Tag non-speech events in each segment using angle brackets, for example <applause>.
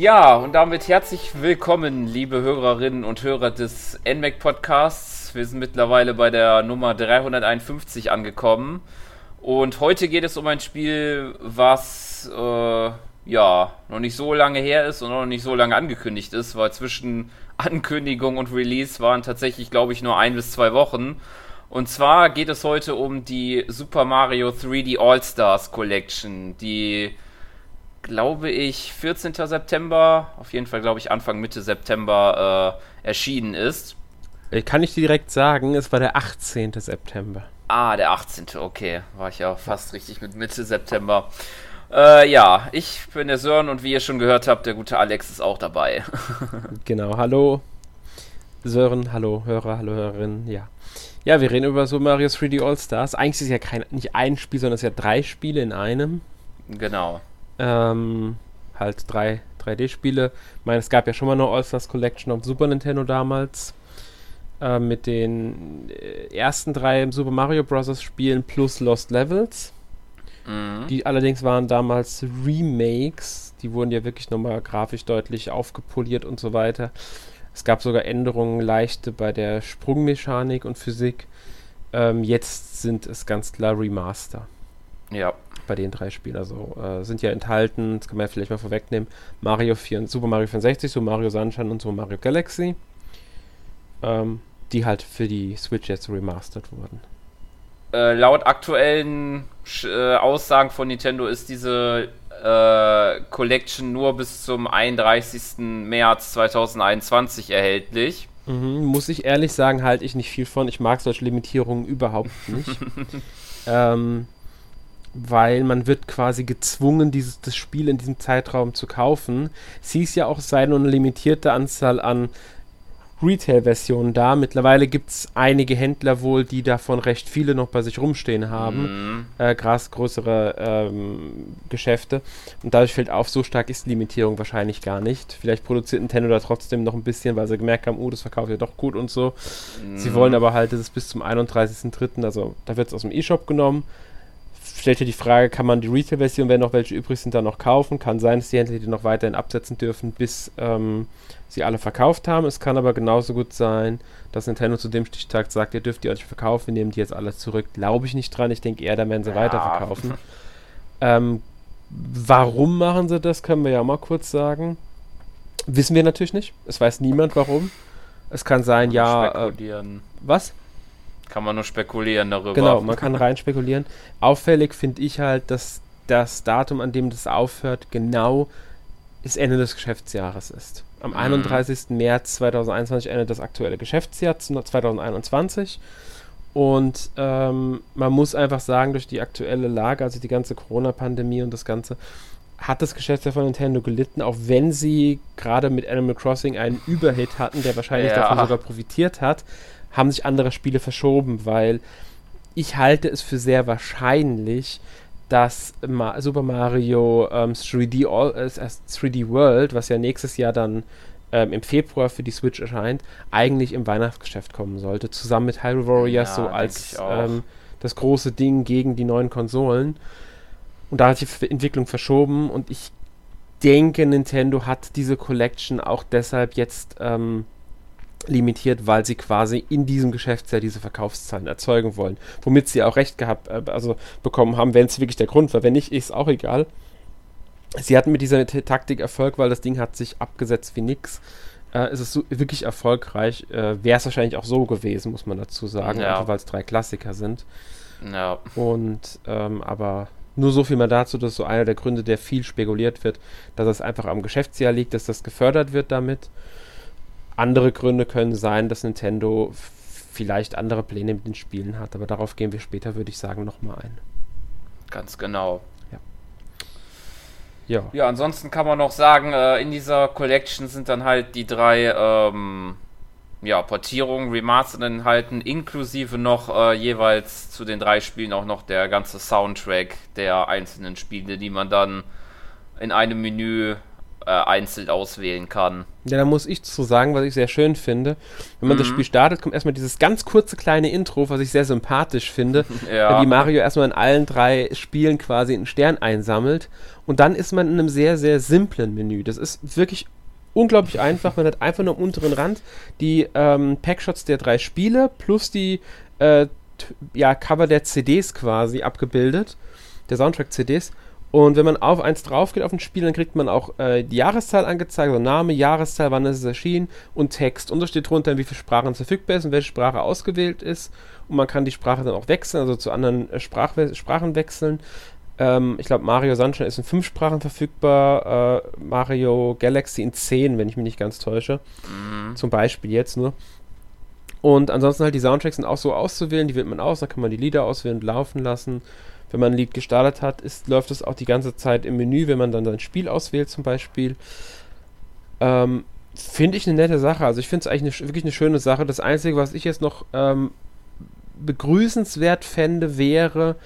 Ja, und damit herzlich willkommen, liebe Hörerinnen und Hörer des NMAC Podcasts. Wir sind mittlerweile bei der Nummer 351 angekommen. Und heute geht es um ein Spiel, was äh, ja noch nicht so lange her ist und noch nicht so lange angekündigt ist, weil zwischen <laughs> Ankündigung und Release waren tatsächlich, glaube ich, nur ein bis zwei Wochen. Und zwar geht es heute um die Super Mario 3D All-Stars Collection, die glaube ich, 14. September, auf jeden Fall, glaube ich, Anfang, Mitte September äh, erschienen ist. Ich kann ich dir direkt sagen, es war der 18. September. Ah, der 18. Okay, war ich ja fast richtig mit Mitte September. Äh, ja, ich bin der Sören und wie ihr schon gehört habt, der gute Alex ist auch dabei. <laughs> genau, hallo Sören, hallo Hörer, hallo Hörerinnen, ja. Ja, wir reden über so Mario 3D All-Stars. Eigentlich ist es ja kein, nicht ein Spiel, sondern es sind ja drei Spiele in einem. Genau. Ähm, halt drei 3D-Spiele. Ich meine, es gab ja schon mal eine All-Stars Collection auf Super Nintendo damals. Äh, mit den äh, ersten drei Super Mario Bros. Spielen plus Lost Levels. Mhm. Die allerdings waren damals Remakes. Die wurden ja wirklich nochmal grafisch deutlich aufgepoliert und so weiter. Es gab sogar Änderungen leichte bei der Sprungmechanik und Physik. Ähm, jetzt sind es ganz klar Remaster. Ja, bei den drei Spielen. Also äh, sind ja enthalten, das kann man ja vielleicht mal vorwegnehmen, Mario 4, Super Mario 64, Super Mario Sunshine und Super Mario Galaxy, ähm, die halt für die Switch jetzt remastered wurden. Äh, laut aktuellen äh, Aussagen von Nintendo ist diese äh, Collection nur bis zum 31. März 2021 erhältlich. Mhm, muss ich ehrlich sagen, halte ich nicht viel von. Ich mag solche Limitierungen überhaupt nicht. <laughs> ähm, weil man wird quasi gezwungen, dieses das Spiel in diesem Zeitraum zu kaufen. Es hieß ja auch, es sei nur eine limitierte Anzahl an Retail-Versionen da. Mittlerweile gibt es einige Händler wohl, die davon recht viele noch bei sich rumstehen haben. Mhm. Äh, Gras größere ähm, Geschäfte. Und dadurch fällt auf, so stark ist die Limitierung wahrscheinlich gar nicht. Vielleicht produziert Nintendo da trotzdem noch ein bisschen, weil sie gemerkt haben, oh, das verkauft ja doch gut und so. Mhm. Sie wollen aber halt, dass es bis zum 31.03., also da wird es aus dem E-Shop genommen stellt sich die Frage, kann man die Retail-Version, wenn noch welche übrig sind, dann noch kaufen? Kann sein, dass die Händler die noch weiterhin absetzen dürfen, bis ähm, sie alle verkauft haben. Es kann aber genauso gut sein, dass Nintendo zu dem Stichtag sagt, ihr dürft die euch verkaufen, wir nehmen die jetzt alle zurück. Glaube ich nicht dran. Ich denke eher, dann werden sie ja. weiterverkaufen. ähm, warum machen sie das, können wir ja mal kurz sagen. Wissen wir natürlich nicht. Es weiß niemand warum. Es kann sein, ja. Äh, was? Kann man nur spekulieren darüber. Genau, man kann rein spekulieren. Auffällig finde ich halt, dass das Datum, an dem das aufhört, genau das Ende des Geschäftsjahres ist. Am mhm. 31. März 2021 endet das aktuelle Geschäftsjahr 2021. Und ähm, man muss einfach sagen, durch die aktuelle Lage, also die ganze Corona-Pandemie und das Ganze, hat das Geschäftsjahr von Nintendo gelitten, auch wenn sie gerade mit Animal Crossing einen Überhit hatten, der wahrscheinlich ja. davon sogar profitiert hat haben sich andere Spiele verschoben, weil ich halte es für sehr wahrscheinlich, dass Ma Super Mario ähm, 3D, All, äh, 3D World, was ja nächstes Jahr dann ähm, im Februar für die Switch erscheint, eigentlich im Weihnachtsgeschäft kommen sollte, zusammen mit Hyrule Warriors ja, so als ähm, das große Ding gegen die neuen Konsolen. Und da hat die Entwicklung verschoben und ich denke, Nintendo hat diese Collection auch deshalb jetzt ähm, limitiert, weil sie quasi in diesem Geschäftsjahr diese Verkaufszahlen erzeugen wollen. Womit sie auch recht gehabt, äh, also bekommen haben, wenn es wirklich der Grund war. Wenn nicht, ist auch egal. Sie hatten mit dieser Taktik Erfolg, weil das Ding hat sich abgesetzt wie nix. Äh, es ist so, wirklich erfolgreich. Äh, Wäre es wahrscheinlich auch so gewesen, muss man dazu sagen, ja. weil es drei Klassiker sind. Ja. Und, ähm, aber nur so viel mal dazu, dass so einer der Gründe, der viel spekuliert wird, dass es einfach am Geschäftsjahr liegt, dass das gefördert wird damit. Andere Gründe können sein, dass Nintendo vielleicht andere Pläne mit den Spielen hat, aber darauf gehen wir später, würde ich sagen, nochmal ein. Ganz genau. Ja. Ja. Ja, ansonsten kann man noch sagen, äh, in dieser Collection sind dann halt die drei ähm, ja, Portierungen, Remastered enthalten, inklusive noch äh, jeweils zu den drei Spielen auch noch der ganze Soundtrack der einzelnen Spiele, die man dann in einem Menü äh, einzeln auswählen kann. Ja, da muss ich zu sagen, was ich sehr schön finde. Wenn man mhm. das Spiel startet, kommt erstmal dieses ganz kurze kleine Intro, was ich sehr sympathisch finde, <laughs> ja. wie Mario erstmal in allen drei Spielen quasi einen Stern einsammelt. Und dann ist man in einem sehr, sehr simplen Menü. Das ist wirklich unglaublich einfach. Man hat einfach nur am unteren Rand die ähm, Packshots der drei Spiele plus die äh, ja, Cover der CDs quasi abgebildet, der Soundtrack-CDs. Und wenn man auf eins drauf geht auf ein Spiel, dann kriegt man auch äh, die Jahreszahl angezeigt, also Name, Jahreszahl, wann ist es erschienen und Text. Und da steht drunter, wie viele Sprachen verfügbar ist und welche Sprache ausgewählt ist. Und man kann die Sprache dann auch wechseln, also zu anderen äh, Sprach Sprachen wechseln. Ähm, ich glaube, Mario Sunshine ist in fünf Sprachen verfügbar, äh, Mario Galaxy in zehn, wenn ich mich nicht ganz täusche. Mhm. Zum Beispiel jetzt nur. Und ansonsten halt die Soundtracks sind auch so auszuwählen, die wählt man aus, da kann man die Lieder auswählen und laufen lassen wenn man ein Lied gestartet hat, ist, läuft es auch die ganze Zeit im Menü, wenn man dann sein Spiel auswählt zum Beispiel. Ähm, finde ich eine nette Sache. Also ich finde es eigentlich eine, wirklich eine schöne Sache. Das Einzige, was ich jetzt noch ähm, begrüßenswert fände, wäre,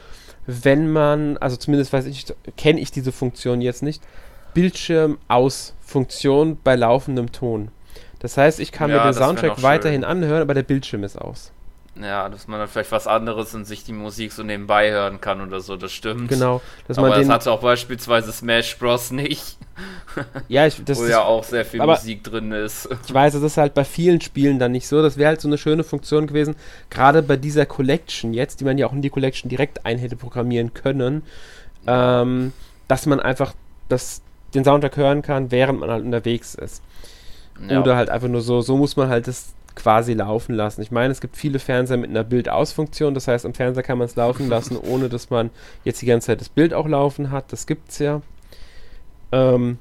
wenn man, also zumindest weiß ich, kenne ich diese Funktion jetzt nicht, Bildschirm-Aus-Funktion bei laufendem Ton. Das heißt, ich kann ja, mir den Soundtrack weiterhin anhören, aber der Bildschirm ist aus. Ja, dass man dann vielleicht was anderes und sich die Musik so nebenbei hören kann oder so, das stimmt. Genau. Dass aber das hatte auch beispielsweise Smash Bros. nicht. Ja, ich, das <laughs> Wo ja auch sehr viel Musik drin ist. Ich weiß, das ist halt bei vielen Spielen dann nicht so. Das wäre halt so eine schöne Funktion gewesen, gerade bei dieser Collection jetzt, die man ja auch in die Collection direkt ein hätte programmieren können, ähm, dass man einfach das, den Soundtrack hören kann, während man halt unterwegs ist. Ja. Oder halt einfach nur so, so muss man halt das quasi laufen lassen. Ich meine, es gibt viele Fernseher mit einer Bild-Aus-Funktion, das heißt, am Fernseher kann man es laufen lassen, ohne dass man jetzt die ganze Zeit das Bild auch laufen hat. Das gibt es ja. Ähm,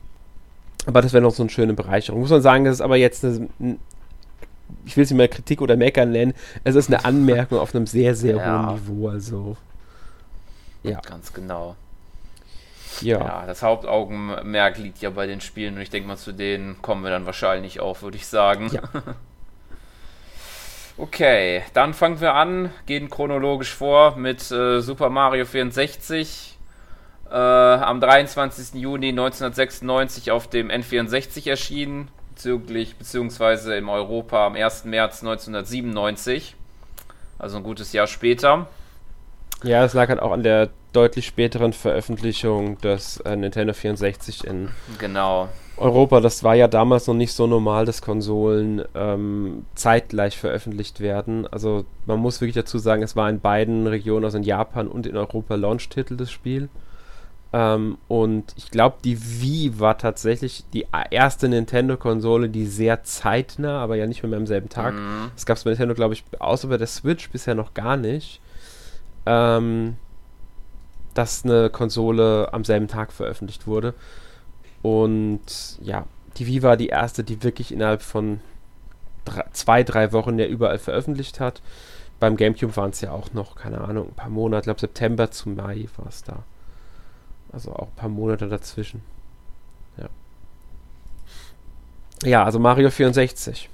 aber das wäre noch so eine schöne Bereicherung. Muss man sagen, das ist aber jetzt eine, ich will es nicht mehr Kritik oder Meckern nennen, es ist eine Anmerkung auf einem sehr, sehr ja. hohen Niveau. Also, ja. Ganz genau. Ja. ja, das Hauptaugenmerk liegt ja bei den Spielen und ich denke mal, zu denen kommen wir dann wahrscheinlich auch, würde ich sagen. Ja. <laughs> Okay, dann fangen wir an, gehen chronologisch vor mit äh, Super Mario 64. Äh, am 23. Juni 1996 auf dem N64 erschienen, bezüglich, beziehungsweise im Europa am 1. März 1997. Also ein gutes Jahr später. Ja, es lag halt auch an der deutlich späteren Veröffentlichung des äh, Nintendo 64 in genau. Europa. Das war ja damals noch nicht so normal, dass Konsolen ähm, zeitgleich veröffentlicht werden. Also man muss wirklich dazu sagen, es war in beiden Regionen, also in Japan und in Europa, Launch-Titel des Spiels. Ähm, und ich glaube, die Wii war tatsächlich die erste Nintendo-Konsole, die sehr zeitnah, aber ja nicht mehr am selben Tag. Mhm. Das gab es bei Nintendo, glaube ich, außer bei der Switch bisher noch gar nicht. Ähm, dass eine Konsole am selben Tag veröffentlicht wurde. Und ja, die Wii war die erste, die wirklich innerhalb von drei, zwei, drei Wochen ja überall veröffentlicht hat. Beim GameCube waren es ja auch noch, keine Ahnung, ein paar Monate, ich glaube September zu Mai war es da. Also auch ein paar Monate dazwischen. Ja. Ja, also Mario 64.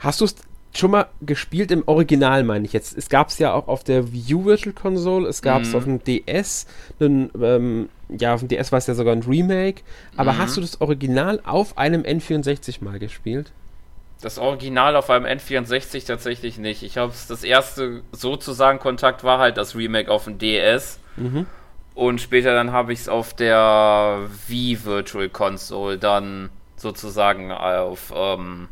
Hast du es schon mal gespielt im Original, meine ich jetzt. Es gab es ja auch auf der Wii U Virtual Console, es gab es mhm. auf dem DS, einen, ähm, ja, auf dem DS war es ja sogar ein Remake. Aber mhm. hast du das Original auf einem N64 mal gespielt? Das Original auf einem N64 tatsächlich nicht. Ich habe das erste sozusagen Kontakt war halt das Remake auf dem DS. Mhm. Und später dann habe ich es auf der Wii Virtual Console dann sozusagen auf ähm,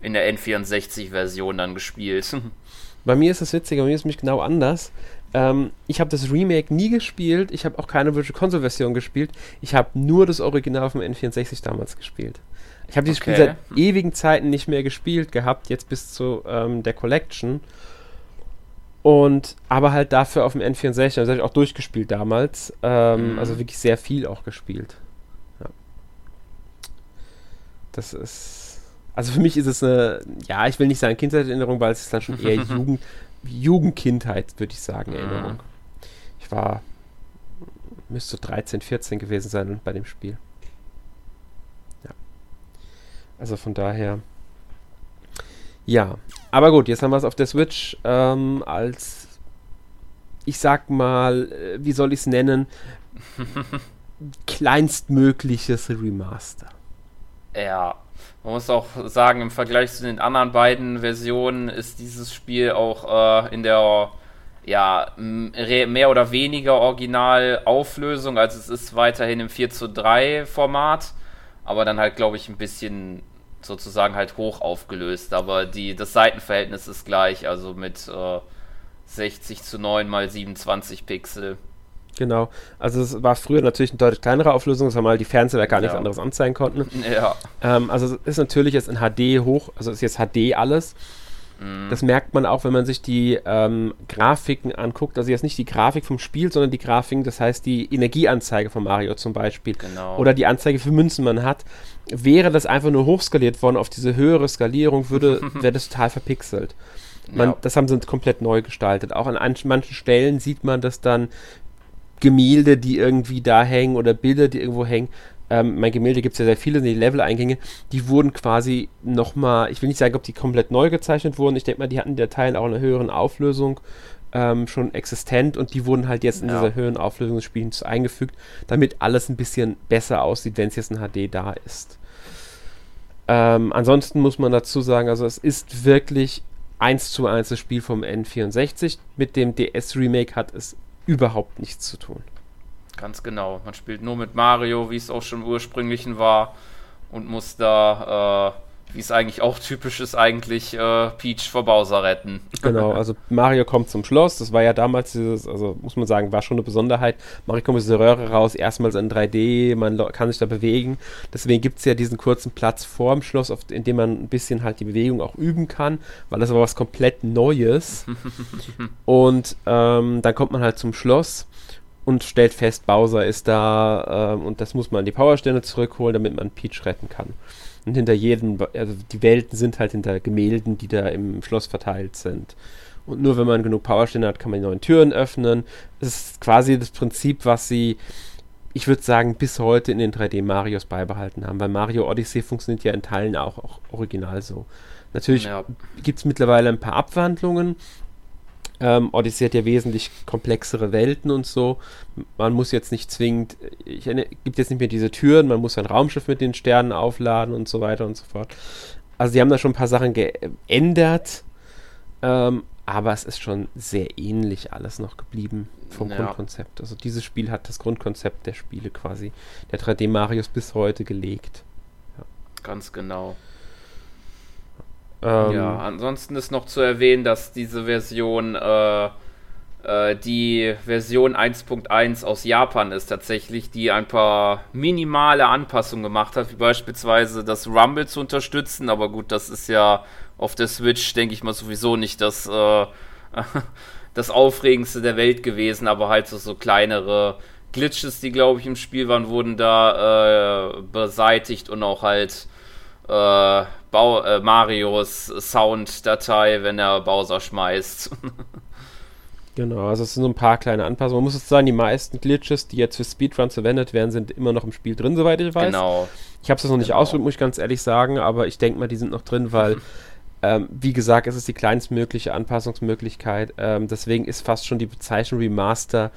in der N64-Version dann gespielt. <laughs> Bei mir ist das witzig, bei mir ist es mich genau anders. Ähm, ich habe das Remake nie gespielt, ich habe auch keine Virtual Console-Version gespielt, ich habe nur das Original vom N64 damals gespielt. Ich habe dieses okay. Spiel seit ewigen Zeiten nicht mehr gespielt gehabt, jetzt bis zu ähm, der Collection. Und aber halt dafür auf dem N64, das habe ich auch durchgespielt damals. Ähm, mhm. Also wirklich sehr viel auch gespielt. Ja. Das ist also für mich ist es eine, ja, ich will nicht sagen Kindheitserinnerung, weil es ist dann schon eher <laughs> Jugend, Jugendkindheit, würde ich sagen, Erinnerung. Ich war, müsste 13, 14 gewesen sein bei dem Spiel. Ja. Also von daher. Ja, aber gut, jetzt haben wir es auf der Switch ähm, als, ich sag mal, äh, wie soll ich es nennen? <laughs> kleinstmögliches Remaster. Ja, man muss auch sagen, im Vergleich zu den anderen beiden Versionen ist dieses Spiel auch äh, in der ja, mehr oder weniger Originalauflösung. Also es ist weiterhin im 4 zu 3 Format, aber dann halt, glaube ich, ein bisschen sozusagen halt hoch aufgelöst. Aber die, das Seitenverhältnis ist gleich, also mit äh, 60 zu 9 mal 27 Pixel. Genau. Also es war früher natürlich eine deutlich kleinere Auflösung, weil mal die Fernseher gar nichts ja. anderes anzeigen konnten. Ja. Ähm, also es ist natürlich jetzt in HD hoch, also ist jetzt HD alles. Mhm. Das merkt man auch, wenn man sich die ähm, Grafiken anguckt. Also jetzt nicht die Grafik vom Spiel, sondern die Grafiken, das heißt die Energieanzeige von Mario zum Beispiel. Genau. Oder die Anzeige für Münzen man hat. Wäre das einfach nur hochskaliert worden auf diese höhere Skalierung, würde, <laughs> wäre das total verpixelt. Man, ja. Das haben sie komplett neu gestaltet. Auch an manchen Stellen sieht man das dann Gemälde, die irgendwie da hängen oder Bilder, die irgendwo hängen. Ähm, mein Gemälde gibt es ja sehr viele, die Level-Eingänge, die wurden quasi nochmal, ich will nicht sagen, ob die komplett neu gezeichnet wurden. Ich denke mal, die hatten der Teil auch eine höheren Auflösung ähm, schon existent und die wurden halt jetzt in ja. dieser höheren Auflösung des Spiels eingefügt, damit alles ein bisschen besser aussieht, wenn es jetzt in HD da ist. Ähm, ansonsten muss man dazu sagen, also es ist wirklich eins zu eins das Spiel vom N64. Mit dem DS-Remake hat es überhaupt nichts zu tun. Ganz genau. Man spielt nur mit Mario, wie es auch schon ursprünglichen war, und muss da, äh, wie es eigentlich auch typisch ist, eigentlich äh, Peach vor Bowser retten. Genau, <laughs> also Mario kommt zum Schloss. Das war ja damals dieses, also muss man sagen, war schon eine Besonderheit. Mario kommt aus der Röhre raus, erstmals in 3D, man kann sich da bewegen. Deswegen gibt es ja diesen kurzen Platz vorm Schloss, auf, in dem man ein bisschen halt die Bewegung auch üben kann, weil das war was komplett Neues. <laughs> und ähm, dann kommt man halt zum Schloss und stellt fest, Bowser ist da äh, und das muss man an die Powerstände zurückholen, damit man Peach retten kann. Und hinter jedem, also die Welten sind halt hinter Gemälden, die da im Schloss verteilt sind. Und nur wenn man genug Powerstände hat, kann man die neuen Türen öffnen. Es ist quasi das Prinzip, was sie, ich würde sagen, bis heute in den 3D-Marios beibehalten haben, weil Mario Odyssey funktioniert ja in Teilen auch, auch original so. Natürlich ja. gibt es mittlerweile ein paar Abwandlungen, ähm, Odyssey hat ja wesentlich komplexere Welten und so. Man muss jetzt nicht zwingend, ich gibt jetzt nicht mehr diese Türen, man muss ein Raumschiff mit den Sternen aufladen und so weiter und so fort. Also sie haben da schon ein paar Sachen geändert, ähm, aber es ist schon sehr ähnlich alles noch geblieben vom ja. Grundkonzept. Also dieses Spiel hat das Grundkonzept der Spiele quasi, der 3D Marios bis heute gelegt. Ja. Ganz genau. Ähm, ja, ansonsten ist noch zu erwähnen, dass diese Version äh, äh, die Version 1.1 aus Japan ist tatsächlich, die ein paar minimale Anpassungen gemacht hat, wie beispielsweise das Rumble zu unterstützen, aber gut, das ist ja auf der Switch, denke ich mal, sowieso nicht das, äh, <laughs> das Aufregendste der Welt gewesen, aber halt so, so kleinere Glitches, die glaube ich im Spiel waren, wurden da äh, beseitigt und auch halt äh, Bau, äh, Marios Sound-Datei, wenn er Bowser schmeißt. <laughs> genau, also es sind so ein paar kleine Anpassungen. Man muss jetzt sagen, die meisten Glitches, die jetzt für Speedruns verwendet werden, sind immer noch im Spiel drin, soweit ich weiß. Genau. Ich habe es noch nicht genau. ausprobiert, muss ich ganz ehrlich sagen, aber ich denke mal, die sind noch drin, weil, <laughs> ähm, wie gesagt, es ist die kleinstmögliche Anpassungsmöglichkeit. Ähm, deswegen ist fast schon die Bezeichnung Remaster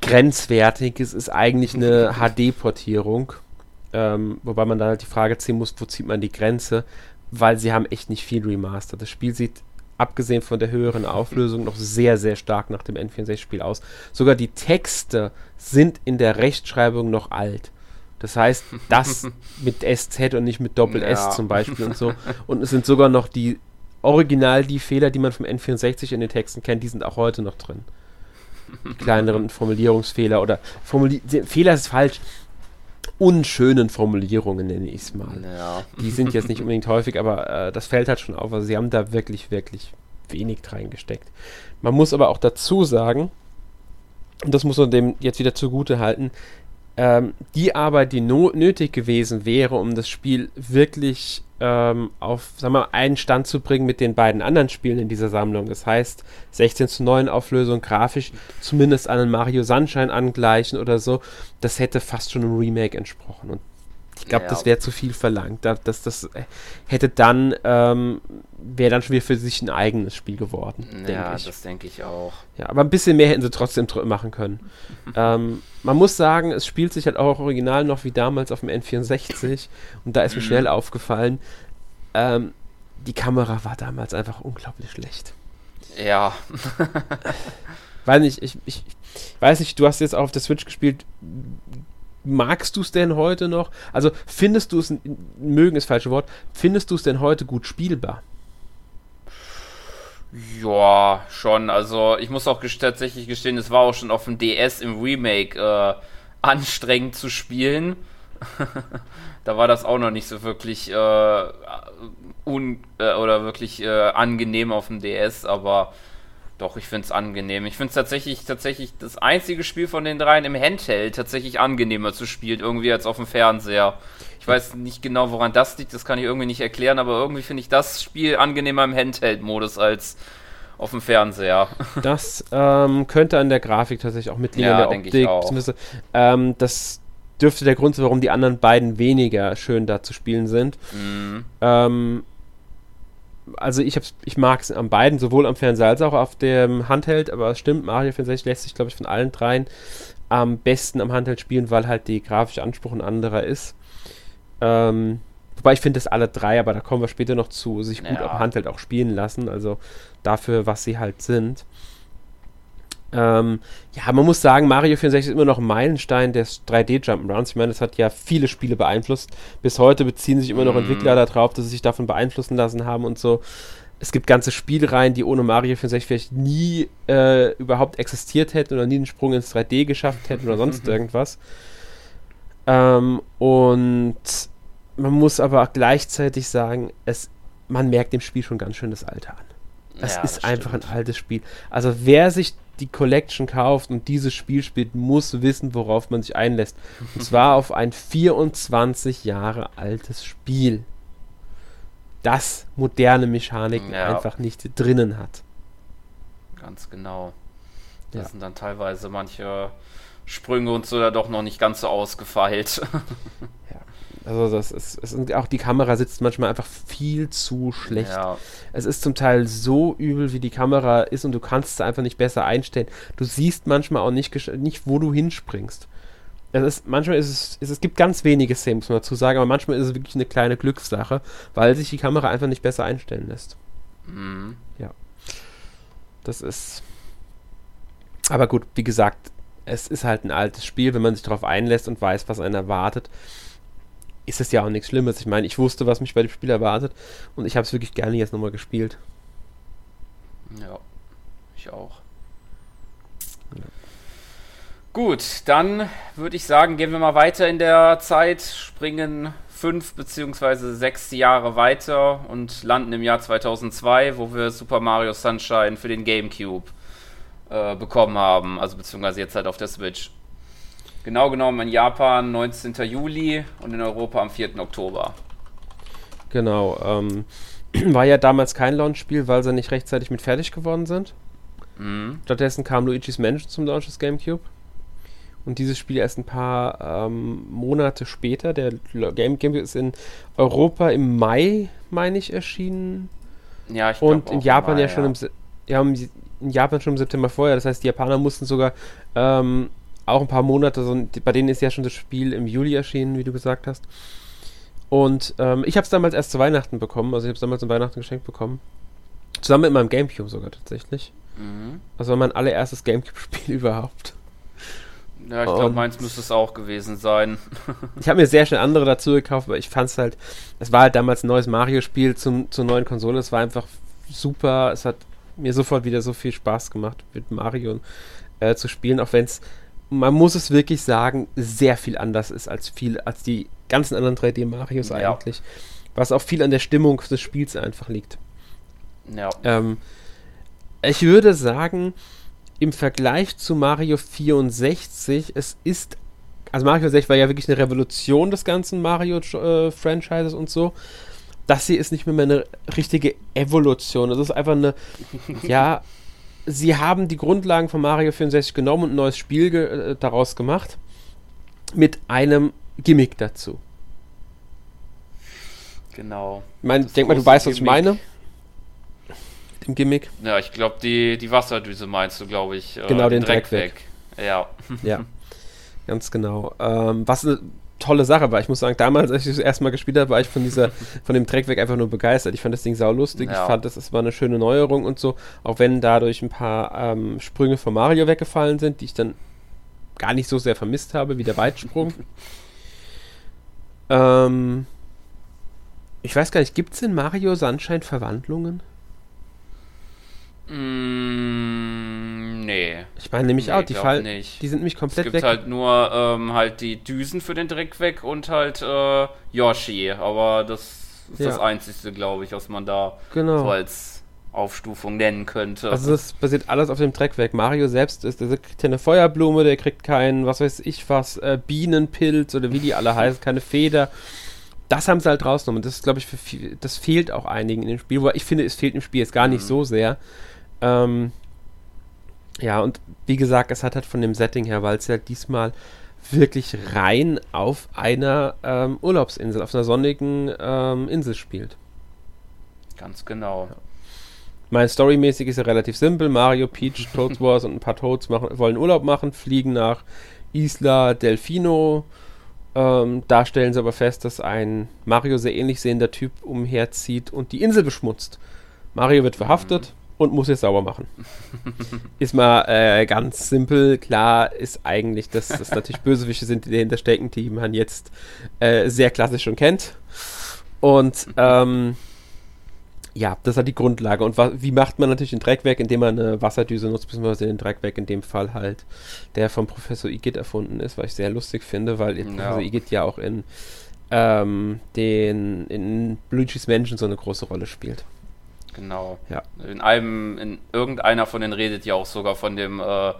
grenzwertig. Es ist eigentlich eine <laughs> HD-Portierung. Ähm, wobei man dann halt die Frage ziehen muss, wo zieht man die Grenze, weil sie haben echt nicht viel Remaster. Das Spiel sieht abgesehen von der höheren Auflösung noch sehr, sehr stark nach dem N64-Spiel aus. Sogar die Texte sind in der Rechtschreibung noch alt. Das heißt, das <laughs> mit SZ und nicht mit Doppel-S ja. zum Beispiel und so. <laughs> Und es sind sogar noch die original die Fehler, die man vom N64 in den Texten kennt, die sind auch heute noch drin. Die kleineren <laughs> Formulierungsfehler oder Formuli Fehler ist falsch unschönen Formulierungen, nenne ich es mal. Ja. Die sind jetzt nicht unbedingt häufig, aber äh, das fällt halt schon auf. Also sie haben da wirklich, wirklich wenig reingesteckt. Man muss aber auch dazu sagen, und das muss man dem jetzt wieder zugute halten, ähm, die Arbeit, die no nötig gewesen wäre, um das Spiel wirklich ähm, auf sagen wir, einen Stand zu bringen mit den beiden anderen Spielen in dieser Sammlung. Das heißt, 16 zu 9 Auflösung, grafisch zumindest an einen Mario Sunshine angleichen oder so, das hätte fast schon einem Remake entsprochen. Und Ich glaube, ja. das wäre zu viel verlangt. Das, das, das hätte dann, ähm, wäre dann schon wieder für sich ein eigenes Spiel geworden. Ja, ich. das denke ich auch. Ja, aber ein bisschen mehr hätten sie trotzdem machen können. <laughs> ähm, man muss sagen, es spielt sich halt auch original noch wie damals auf dem N64 <laughs> und da ist mir mhm. schnell aufgefallen, ähm, die Kamera war damals einfach unglaublich schlecht. Ja. weiß nicht, ich, ich, weiß nicht, du hast jetzt auch auf der Switch gespielt. Magst du es denn heute noch? Also findest du es, mögen ist falsche Wort, findest du es denn heute gut spielbar? Ja, schon. Also ich muss auch tatsächlich gestehen, es war auch schon auf dem DS im Remake äh, anstrengend zu spielen. <laughs> da war das auch noch nicht so wirklich äh, un äh, oder wirklich äh, angenehm auf dem DS, aber doch, ich finde es angenehm. Ich finde es tatsächlich, tatsächlich das einzige Spiel von den dreien im Handheld tatsächlich angenehmer zu spielen, irgendwie als auf dem Fernseher. Ich weiß nicht genau, woran das liegt, das kann ich irgendwie nicht erklären, aber irgendwie finde ich das Spiel angenehmer im Handheld-Modus als auf dem Fernseher. <laughs> Das ähm, könnte an der Grafik tatsächlich auch mitliegen, ja, an der Optik. Ähm, das dürfte der Grund sein, warum die anderen beiden weniger schön da zu spielen sind. Mhm. Ähm, also ich, ich mag es an beiden, sowohl am Fernseher als auch auf dem Handheld, aber es stimmt, Mario 64 lässt sich, glaube ich, von allen dreien am besten am Handheld spielen, weil halt die grafische Anspruch ein anderer ist. Ähm, wobei ich finde, dass alle drei, aber da kommen wir später noch zu, sich gut ja. am Handheld auch spielen lassen, also dafür, was sie halt sind. Ähm, ja, man muss sagen, Mario 64 ist immer noch ein Meilenstein des 3D-Jump'n'Runs. Ich meine, das hat ja viele Spiele beeinflusst. Bis heute beziehen sich immer noch mm. Entwickler darauf, dass sie sich davon beeinflussen lassen haben und so. Es gibt ganze Spielreihen, die ohne Mario 64 vielleicht nie äh, überhaupt existiert hätten oder nie einen Sprung ins 3D geschafft hätten oder sonst <laughs> irgendwas. Ähm, und man muss aber auch gleichzeitig sagen, es, man merkt dem Spiel schon ganz schön das Alter an. Das ja, ist das einfach ein altes Spiel. Also wer sich die Collection kauft und dieses Spiel spielt, muss wissen, worauf man sich einlässt. Und zwar auf ein 24 Jahre altes Spiel, das moderne Mechaniken ja. einfach nicht drinnen hat. Ganz genau. Das ja. sind dann teilweise manche Sprünge und so ja doch noch nicht ganz so ausgefeilt. <laughs> ja. Also das ist, ist, auch die Kamera sitzt manchmal einfach viel zu schlecht. Ja. Es ist zum Teil so übel, wie die Kamera ist und du kannst es einfach nicht besser einstellen. Du siehst manchmal auch nicht, nicht wo du hinspringst. Es ist, manchmal ist es, es, es gibt ganz wenige Szenen, muss man dazu sagen, aber manchmal ist es wirklich eine kleine Glückssache, weil sich die Kamera einfach nicht besser einstellen lässt. Mhm. Ja. Das ist. Aber gut, wie gesagt, es ist halt ein altes Spiel, wenn man sich darauf einlässt und weiß, was einen erwartet ist es ja auch nichts Schlimmes. Ich meine, ich wusste, was mich bei dem Spiel erwartet und ich habe es wirklich gerne jetzt nochmal gespielt. Ja, ich auch. Ja. Gut, dann würde ich sagen, gehen wir mal weiter in der Zeit, springen fünf beziehungsweise sechs Jahre weiter und landen im Jahr 2002, wo wir Super Mario Sunshine für den GameCube äh, bekommen haben, also beziehungsweise jetzt halt auf der Switch. Genau genommen in Japan 19. Juli und in Europa am 4. Oktober. Genau. Ähm, <clears throat> war ja damals kein Launch-Spiel, weil sie nicht rechtzeitig mit fertig geworden sind. Mhm. Stattdessen kam Luigi's Mansion zum Launch des GameCube. Und dieses Spiel erst ein paar ähm, Monate später. Der Game GameCube ist in Europa im Mai, meine ich, erschienen. Ja, ich Und in Japan Mai, ja schon ja. im ja, in Japan schon im September vorher. Das heißt, die Japaner mussten sogar ähm, auch ein paar Monate, so, bei denen ist ja schon das Spiel im Juli erschienen, wie du gesagt hast. Und ähm, ich habe es damals erst zu Weihnachten bekommen, also ich habe es damals zum Weihnachten geschenkt bekommen. Zusammen mit meinem Gamecube sogar tatsächlich. Mhm. Das war mein allererstes Gamecube-Spiel <laughs> überhaupt. Ja, ich glaube, meins müsste es auch gewesen sein. <laughs> ich habe mir sehr schnell andere dazu gekauft, aber ich fand es halt, es war halt damals ein neues Mario-Spiel zum, zur neuen Konsole. Es war einfach super. Es hat mir sofort wieder so viel Spaß gemacht, mit Mario äh, zu spielen, auch wenn es man muss es wirklich sagen, sehr viel anders ist als viel, als die ganzen anderen 3D-Marios ja. eigentlich. Was auch viel an der Stimmung des Spiels einfach liegt. Ja. Ähm, ich würde sagen, im Vergleich zu Mario 64, es ist. Also Mario 64 war ja wirklich eine Revolution des ganzen Mario-Franchises äh, und so. Das hier ist nicht mehr, mehr eine richtige Evolution. Das ist einfach eine, <laughs> ja, sie haben die Grundlagen von Mario 64 genommen und ein neues Spiel ge äh, daraus gemacht. Mit einem Gimmick dazu. Genau. Ich meine, denk mal, du weißt, was ich meine. Dem Gimmick. Ja, ich glaube, die, die Wasserdüse meinst du, glaube ich. Äh, genau, den, den Dreck, Dreck, weg. weg. Ja. Ja, <laughs> ganz genau. Ähm, was tolle Sache war. Ich muss sagen, damals, als ich das erste Mal gespielt habe, war ich von dieser, <laughs> von dem Dreck weg einfach nur begeistert. Ich fand das Ding sau lustig. Ja. Ich fand, das, das war eine schöne Neuerung und so. Auch wenn dadurch ein paar ähm, Sprünge von Mario weggefallen sind, die ich dann gar nicht so sehr vermisst habe, wie der Weitsprung. <laughs> ähm, ich weiß gar nicht, gibt es in Mario Sunshine Verwandlungen? Mm, nee. Ich meine nämlich nee, auch, die fallen, die sind nämlich komplett weg. Es gibt weg. halt nur ähm, halt die Düsen für den Dreck weg und halt äh, Yoshi, aber das ist ja. das Einzige, glaube ich, was man da genau. so als Aufstufung nennen könnte. Also das basiert alles auf dem Dreck weg. Mario selbst ist, der kriegt ja eine Feuerblume, der kriegt keinen, was weiß ich was, äh, Bienenpilz oder wie die alle heißen, keine Feder das haben sie halt rausgenommen. Das ist, glaube ich, viel, das fehlt auch einigen in dem Spiel. Wobei ich finde, es fehlt im Spiel jetzt gar nicht mhm. so sehr. Ähm, ja, und wie gesagt, es hat halt von dem Setting her, weil es ja diesmal wirklich rein auf einer ähm, Urlaubsinsel, auf einer sonnigen ähm, Insel spielt. Ganz genau. Ja. Mein Storymäßig ist ja relativ simpel. Mario, Peach, Toads <laughs> Wars und ein paar Toads machen, wollen Urlaub machen, fliegen nach Isla Delfino. Ähm, da stellen sie aber fest, dass ein Mario sehr ähnlich sehender Typ umherzieht und die Insel beschmutzt. Mario wird verhaftet, und muss es sauber machen. <laughs> ist mal äh, ganz simpel. Klar ist eigentlich, dass das natürlich Bösewichte sind, die dahinter stecken, die man jetzt äh, sehr klassisch schon kennt. Und ähm, ja, das hat die Grundlage. Und wie macht man natürlich den Dreck weg, indem man eine Wasserdüse nutzt, beziehungsweise den Dreck weg, in dem Fall halt, der von Professor Igitt erfunden ist, was ich sehr lustig finde, weil ja. Professor Igitt ja auch in ähm, den in Luigi's Mansion so eine große Rolle spielt. Genau. Ja. In einem, in irgendeiner von denen redet ja auch sogar von dem äh,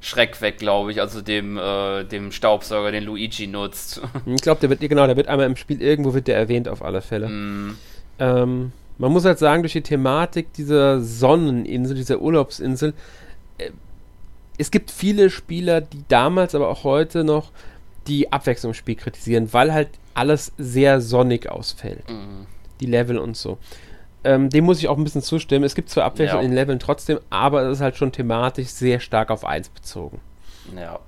Schreck weg, glaube ich, also dem, äh, dem Staubsauger, den Luigi nutzt. <laughs> Ich glaube, der wird, genau, der wird einmal im Spiel, irgendwo wird der erwähnt auf alle Fälle. Mm. Ähm, man muss halt sagen, durch die Thematik dieser Sonneninsel, dieser Urlaubsinsel, äh, es gibt viele Spieler, die damals, aber auch heute noch die Abwechslung im Spiel kritisieren, weil halt alles sehr sonnig ausfällt. Mm. Die Level und so. Ähm, dem muss ich auch ein bisschen zustimmen. Es gibt zwar Abwechslung ja. in den Leveln trotzdem, aber es ist halt schon thematisch sehr stark auf eins bezogen. Ja.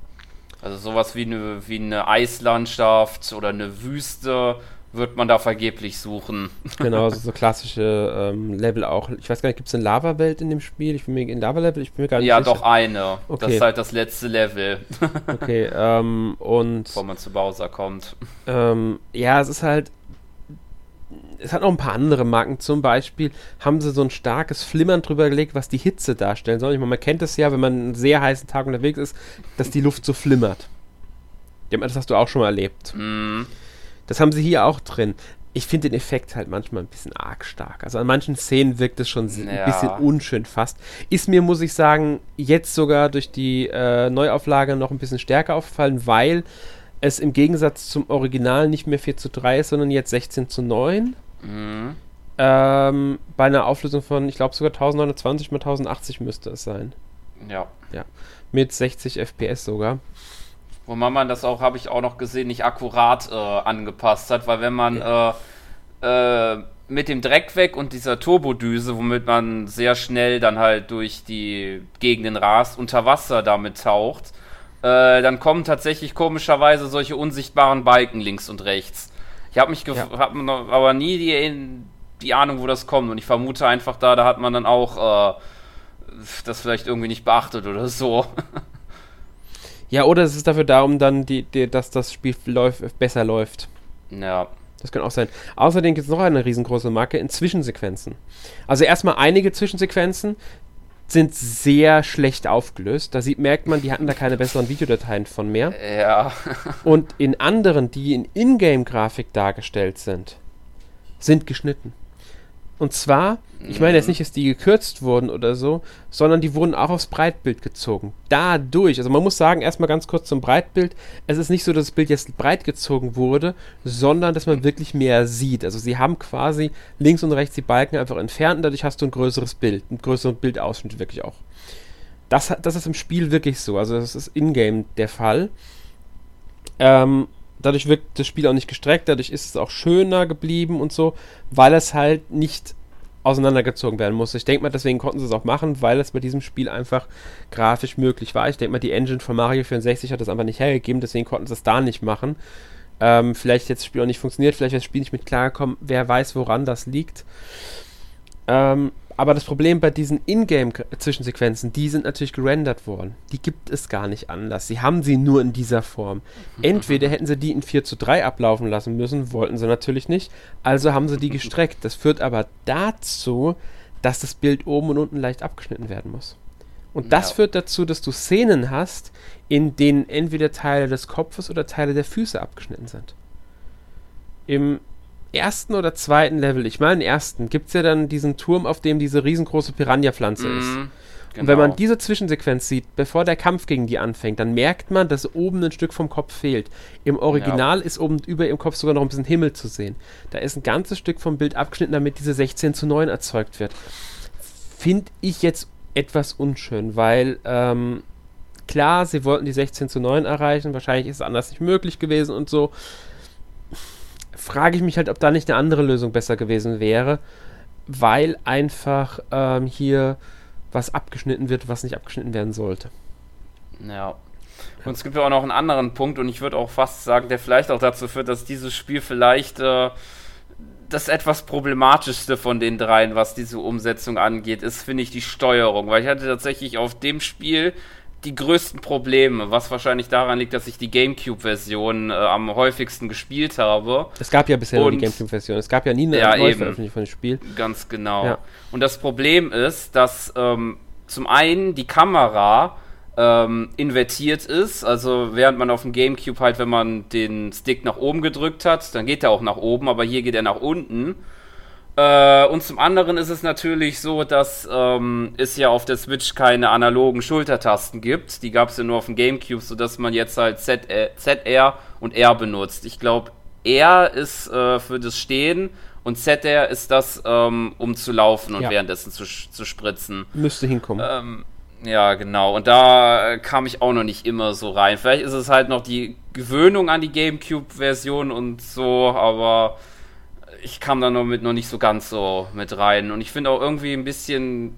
Also sowas wie eine, wie eine Eislandschaft oder eine Wüste wird man da vergeblich suchen. <laughs> Genau, also so klassische ähm, Level auch. Ich weiß gar nicht, gibt es eine Lava-Welt in dem Spiel? Ich bin mir in Lava-Level, ich bin mir gar nicht Ja, sicher. doch eine. Okay. Das ist halt das letzte Level. okay, ähm, und. Bevor man zu Bowser kommt. Ähm, ja, es ist halt es hat noch ein paar andere Marken. Zum Beispiel haben sie so ein starkes Flimmern drüber gelegt, was die Hitze darstellen soll. Ich meine, man kennt es ja, wenn man einen sehr heißen Tag unterwegs ist, dass die Luft so flimmert. Das hast du auch schon mal erlebt. Mm. Das haben sie hier auch drin. Ich finde den Effekt halt manchmal ein bisschen arg stark. Also an manchen Szenen wirkt es schon ja. ein bisschen unschön fast. Ist mir, muss ich sagen, jetzt sogar durch die äh, Neuauflage noch ein bisschen stärker aufgefallen, weil es im Gegensatz zum Original nicht mehr 4 zu 3 ist, sondern jetzt 16 zu 9. Mhm. Ähm, bei einer Auflösung von, ich glaube sogar 1920 mal 1080 müsste es sein. Ja. Ja. Mit 60 FPS sogar. Wo man das auch, habe ich auch noch gesehen, nicht akkurat äh, angepasst hat, weil wenn man ja. äh, äh, mit dem Dreck weg und dieser Turbodüse, womit man sehr schnell dann halt durch die Gegenden rast, unter Wasser damit taucht, äh, dann kommen tatsächlich komischerweise solche unsichtbaren Balken links und rechts. Ich habe mich ja. hab aber nie die, die Ahnung, wo das kommt. Und ich vermute einfach da, da hat man dann auch äh, das vielleicht irgendwie nicht beachtet oder so. <laughs> Ja, oder es ist dafür da, um dann die, die, dass das Spiel läuft, besser läuft. Ja. Das kann auch sein. Außerdem gibt es noch eine riesengroße Marke in Zwischensequenzen. Also erstmal einige Zwischensequenzen, sind sehr schlecht aufgelöst. Da sieht, merkt man, die hatten da keine besseren Videodateien von mehr. Ja. <laughs> Und in anderen, die in Ingame-Grafik dargestellt sind, sind geschnitten. Und zwar, ich meine jetzt nicht, dass die gekürzt wurden oder so, sondern die wurden auch aufs Breitbild gezogen. Dadurch, also man muss sagen, erstmal ganz kurz zum Breitbild, es ist nicht so, dass das Bild jetzt breit gezogen wurde, sondern dass man wirklich mehr sieht. Also sie haben quasi links und rechts die Balken einfach entfernt und dadurch hast du ein größeres Bild, einen größeren Bildausschnitt wirklich auch. Das, das ist im Spiel wirklich so, also das ist in-game der Fall. Ähm, dadurch wirkt das Spiel auch nicht gestreckt, dadurch ist es auch schöner geblieben und so, weil es halt nicht auseinandergezogen werden muss. Ich denke mal, deswegen konnten sie es auch machen, weil es bei diesem Spiel einfach grafisch möglich war. Ich denke mal, die Engine von Mario 64 hat das einfach nicht hergegeben, deswegen konnten sie es da nicht machen. Ähm, vielleicht jetzt das Spiel auch nicht funktioniert, vielleicht ist das Spiel nicht mit klargekommen, wer weiß, woran das liegt. Ähm, aber das Problem bei diesen Ingame-Zwischensequenzen, die sind natürlich gerendert worden. Die gibt es gar nicht anders. Sie haben sie nur in dieser Form. Entweder hätten sie die in 4 zu 3 ablaufen lassen müssen, wollten sie natürlich nicht. Also haben sie die <laughs> gestreckt. Das führt aber dazu, dass das Bild oben und unten leicht abgeschnitten werden muss. Und das ja. führt dazu, dass du Szenen hast, in denen entweder Teile des Kopfes oder Teile der Füße abgeschnitten sind. Im ersten oder zweiten Level, ich meine im ersten, gibt es ja dann diesen Turm, auf dem diese riesengroße Piranha-Pflanze mhm, ist. Genau. Und wenn man diese Zwischensequenz sieht, bevor der Kampf gegen die anfängt, dann merkt man, dass oben ein Stück vom Kopf fehlt. Im Original ja. ist oben über im Kopf sogar noch ein bisschen Himmel zu sehen. Da ist ein ganzes Stück vom Bild abgeschnitten, damit diese 16 zu 9 erzeugt wird. Finde ich jetzt etwas unschön, weil ähm, klar, sie wollten die 16 zu 9 erreichen, wahrscheinlich ist es anders nicht möglich gewesen und so frage ich mich halt, ob da nicht eine andere Lösung besser gewesen wäre, weil einfach ähm, hier was abgeschnitten wird, was nicht abgeschnitten werden sollte. Ja. Und es gibt ja auch noch einen anderen Punkt und ich würde auch fast sagen, der vielleicht auch dazu führt, dass dieses Spiel vielleicht äh, das etwas problematischste von den dreien, was diese Umsetzung angeht, ist, finde ich, die Steuerung. Weil ich hatte tatsächlich auf dem Spiel die größten Probleme, was wahrscheinlich daran liegt, dass ich die GameCube-Version äh, am häufigsten gespielt habe. Es gab ja bisher nur die GameCube-Version. Es gab ja nie eine ja, Neuveröffentlichung von dem Spiel. Ganz genau. Ja. Und das Problem ist, dass ähm, zum einen die Kamera ähm, invertiert ist. Also während man auf dem GameCube halt, wenn man den Stick nach oben gedrückt hat, dann geht er auch nach oben, aber hier geht er nach unten. Äh, und zum anderen ist es natürlich so, dass ähm, es ja auf der Switch keine analogen Schultertasten gibt. Die gab es ja nur auf dem GameCube, sodass man jetzt halt Z, äh, ZR und R benutzt. Ich glaube, R ist äh, für das Stehen und ZR ist das, ähm, um zu laufen und ja. währenddessen zu, zu spritzen. Müsste hinkommen. Ähm, ja, genau. Und da kam ich auch noch nicht immer so rein. Vielleicht ist es halt noch die Gewöhnung an die GameCube-Version und so, aber ich kam da noch mit noch nicht so ganz so mit rein. Und ich finde auch irgendwie ein bisschen,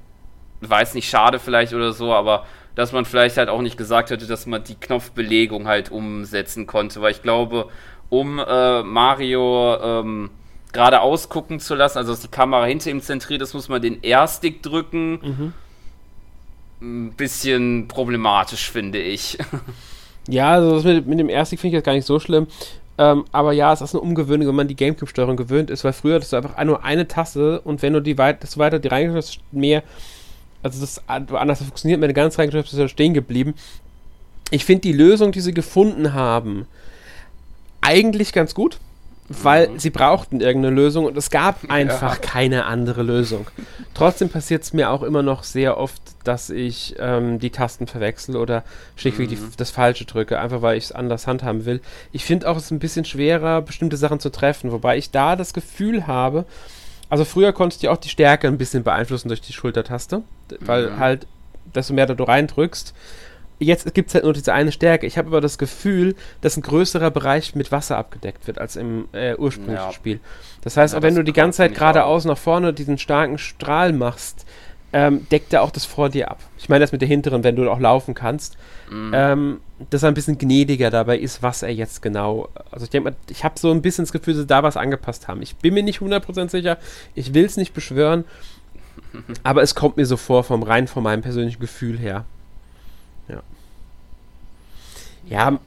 weiß nicht, schade vielleicht oder so, aber dass man vielleicht halt auch nicht gesagt hätte, dass man die Knopfbelegung halt umsetzen konnte, weil ich glaube, um äh, Mario ähm, gerade ausgucken zu lassen, also dass die Kamera hinter ihm zentriert ist, muss man den R-Stick drücken. Mhm. Ein bisschen problematisch, finde ich. <laughs> Ja, also das mit, mit dem R-Stick finde ich jetzt gar nicht so schlimm. Ähm, aber ja, es ist eine Umgewöhnung, wenn man die Gamecube-Steuerung gewöhnt ist, weil früher hattest du einfach nur eine Taste und wenn du die weit, desto weiter die reingeschrieben hast, mehr, also das anders funktioniert, wenn du ganz reingeschrieben hast, ist er stehen geblieben. Ich finde die Lösung, die sie gefunden haben, eigentlich ganz gut weil mhm. sie brauchten irgendeine Lösung und es gab <laughs> einfach ja. keine andere Lösung. Trotzdem passiert es mir auch immer noch sehr oft, dass ich ähm, die Tasten verwechsel oder schlichtweg mhm. das Falsche drücke, einfach weil ich es anders handhaben will. Ich finde auch, es ist ein bisschen schwerer, bestimmte Sachen zu treffen, wobei ich da das Gefühl habe, also früher konntest du auch die Stärke ein bisschen beeinflussen durch die Schultertaste, weil mhm. halt, desto mehr du reindrückst, jetzt gibt es halt nur diese eine Stärke. Ich habe aber das Gefühl, dass ein größerer Bereich mit Wasser abgedeckt wird als im äh, ursprünglichen ja. Spiel. Das heißt, ja, auch wenn du die ganze Zeit geradeaus nach vorne diesen starken Strahl machst, ähm, deckt er auch das vor dir ab. Ich meine das mit der hinteren, wenn du auch laufen kannst. Mhm. Ähm, dass er ein bisschen gnädiger dabei ist, was er jetzt genau. Also ich denke mal, ich habe so ein bisschen das Gefühl, dass sie da was angepasst haben. Ich bin mir nicht 100% sicher. Ich will es nicht beschwören. <laughs> aber es kommt mir so vor, vom rein von meinem persönlichen Gefühl her. Ja. Ja.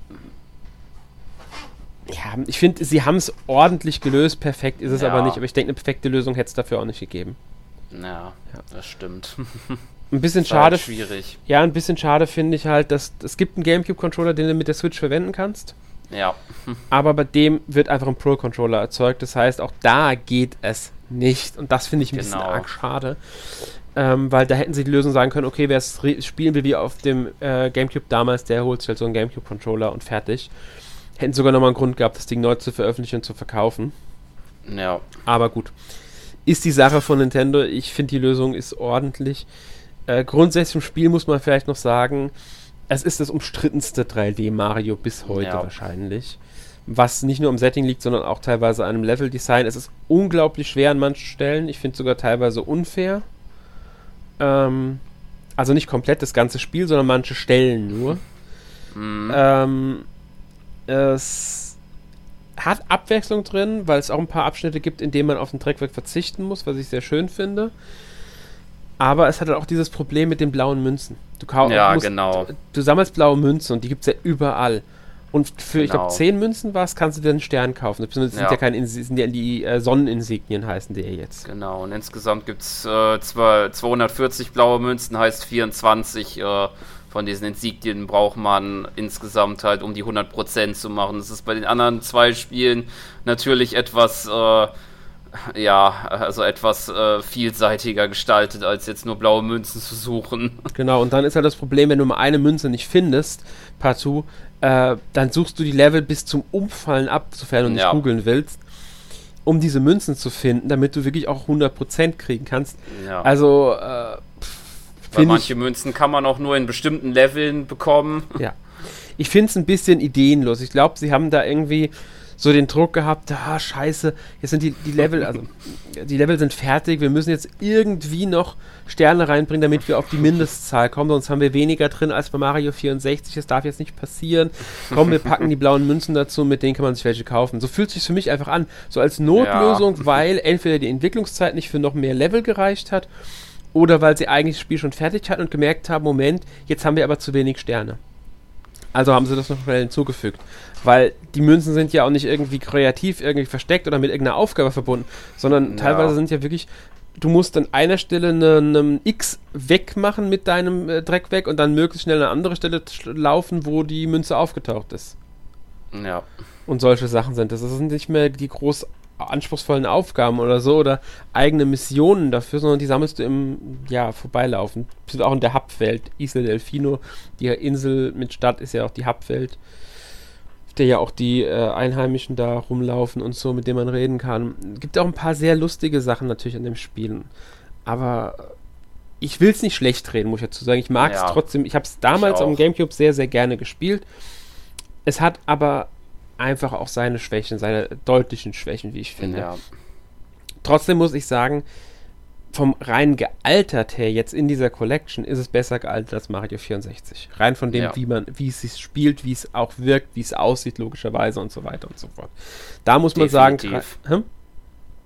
Ja, ich finde, sie haben es ordentlich gelöst. Perfekt ist es ja. aber nicht. Aber ich denke, eine perfekte Lösung hätte es dafür auch nicht gegeben. Ja, ja. das stimmt. <laughs> Ein bisschen schade. Halt schwierig. Ja, ein bisschen schade finde ich halt, dass es gibt einen GameCube-Controller, den du mit der Switch verwenden kannst. Ja. <laughs> Aber bei dem wird einfach ein Pro-Controller erzeugt. Das heißt, auch da geht es nicht. Und das finde ich ein genau. bisschen arg schade. Ähm, weil da hätten sie die Lösung sagen können, okay, wer es spielen will wie auf dem äh, Gamecube damals, der holt sich halt so einen Gamecube-Controller und fertig. Hätten sogar nochmal einen Grund gehabt, das Ding neu zu veröffentlichen und zu verkaufen. Ja. Aber gut. Ist die Sache von Nintendo. Ich finde, die Lösung ist ordentlich. Äh, grundsätzlich im Spiel muss man vielleicht noch sagen, es ist das umstrittenste 3D Mario bis heute ja. wahrscheinlich. was nicht nur im Setting liegt, sondern auch teilweise an einem Level-Design. Es ist unglaublich schwer an manchen Stellen. Ich finde sogar teilweise unfair. Ähm, also nicht komplett das ganze Spiel, sondern manche Stellen nur. Mhm. Ähm, es hat Abwechslung drin, weil es auch ein paar Abschnitte gibt, in denen man auf den Dreckwerk verzichten muss, was ich sehr schön finde. Aber es hat auch dieses Problem mit den blauen Münzen. Du ja, musst, genau. Du sammelst blaue Münzen und die gibt es ja überall. Und für, genau. ich glaube, 10 Münzen war es, kannst du dir einen Stern kaufen. Das sind ja, ja keine sind ja die äh, Sonneninsignien, heißen die ja jetzt. Genau, und insgesamt gibt es äh, 240 blaue Münzen, heißt 24 äh, von diesen Insignien braucht man insgesamt halt, um die 100% zu machen. Das ist bei den anderen zwei Spielen natürlich etwas, äh, ja, also etwas äh, vielseitiger gestaltet, als jetzt nur blaue Münzen zu suchen. Genau, und dann ist halt das Problem, wenn du mal eine Münze nicht findest, partout, äh, dann suchst du die Level bis zum Umfallen ab, sofern du nicht ja. googeln willst um diese Münzen zu finden, damit du wirklich auch 100% kriegen kannst. Ja. Also, äh, weil manche ich, Münzen kann man auch nur in bestimmten Leveln bekommen. Ja. Ich finde es ein bisschen ideenlos. Ich glaube, sie haben da irgendwie so den Druck gehabt, ah, scheiße, jetzt sind die, die Level, also die Level sind fertig, wir müssen jetzt irgendwie noch Sterne reinbringen, damit wir auf die Mindestzahl kommen, sonst haben wir weniger drin als bei Mario 64, das darf jetzt nicht passieren. Komm, wir packen die blauen Münzen dazu, mit denen kann man sich welche kaufen. So fühlt sich für mich einfach an, so als Notlösung, ja. weil entweder die Entwicklungszeit nicht für noch mehr Level gereicht hat oder weil sie eigentlich das Spiel schon fertig hatten und gemerkt haben, Moment, jetzt haben wir aber zu wenig Sterne. Also haben sie das noch schnell hinzugefügt. Weil die Münzen sind ja auch nicht irgendwie kreativ irgendwie versteckt oder mit irgendeiner Aufgabe verbunden, sondern ja. teilweise sind ja wirklich, du musst an einer Stelle einen eine X wegmachen mit deinem äh, Dreck weg und dann möglichst schnell an eine andere Stelle laufen, wo die Münze aufgetaucht ist. Ja. Und solche Sachen sind das. Das sind nicht mehr die groß anspruchsvollen Aufgaben oder so oder eigene Missionen dafür, sondern die sammelst du im ja, Vorbeilaufen. Sind auch in der Hubwelt. Isla Delfino, die Insel mit Stadt ist ja auch die Hubwelt, der ja auch die äh, Einheimischen da rumlaufen und so, mit denen man reden kann. Gibt auch ein paar sehr lustige Sachen natürlich an dem Spiel. Aber ich will es nicht schlecht reden, muss ich dazu sagen. Ich mag es ja, trotzdem. Ich habe es damals am Gamecube sehr, sehr gerne gespielt. Es hat aber einfach auch seine Schwächen, seine deutlichen Schwächen, wie ich finde. Ja. Trotzdem muss ich sagen, vom rein gealtert her, jetzt in dieser Collection, ist es besser gealtert als Mario 64. Rein von dem, ja. wie man, wie es sich spielt, wie es auch wirkt, wie es aussieht, logischerweise und so weiter und so fort. Da muss man Definitiv. sagen. Hm?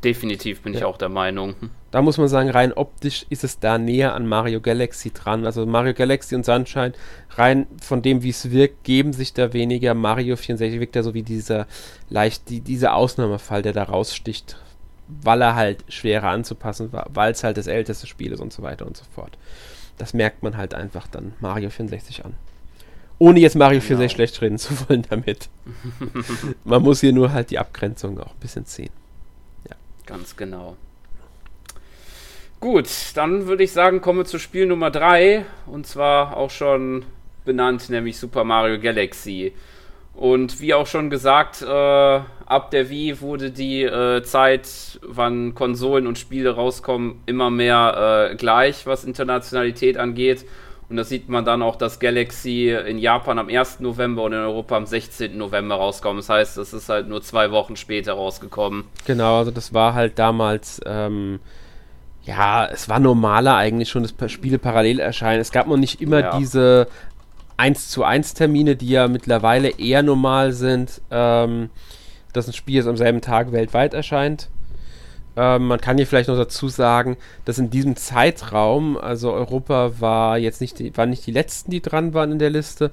Definitiv bin ja. ich auch der Meinung. Da muss man sagen, rein optisch ist es da näher an Mario Galaxy dran. Also Mario Galaxy und Sunshine, rein von dem, wie es wirkt, geben sich da weniger. Mario 64 wirkt ja so wie dieser leicht, die, dieser Ausnahmefall, der da raussticht, weil er halt schwerer anzupassen war, weil es halt das älteste Spiel ist und so weiter und so fort. Das merkt man halt einfach dann Mario 64 an. Ohne jetzt Mario 64 genau. schlecht reden zu wollen damit. <laughs> man muss hier nur halt die Abgrenzung auch ein bisschen ziehen. Ganz genau. Gut, dann würde ich sagen, kommen wir zu Spiel Nummer 3 und zwar auch schon benannt, nämlich Super Mario Galaxy. Und wie auch schon gesagt, äh, ab der Wii wurde die äh, Zeit, wann Konsolen und Spiele rauskommen, immer mehr äh, gleich, was Internationalität angeht. Und das sieht man dann auch, dass Galaxy in Japan am 1. November und in Europa am 16. November rauskommt. Das heißt, es ist halt nur zwei Wochen später rausgekommen. Genau, also das war halt damals, ähm, ja, es war normaler eigentlich schon, dass Spiele parallel erscheinen. Es gab noch nicht immer ja. diese 1 zu 1 Termine, die ja mittlerweile eher normal sind, ähm, dass ein Spiel jetzt am selben Tag weltweit erscheint. Ähm, man kann hier vielleicht noch dazu sagen, dass in diesem Zeitraum, also Europa war jetzt nicht die, waren nicht die letzten, die dran waren in der Liste,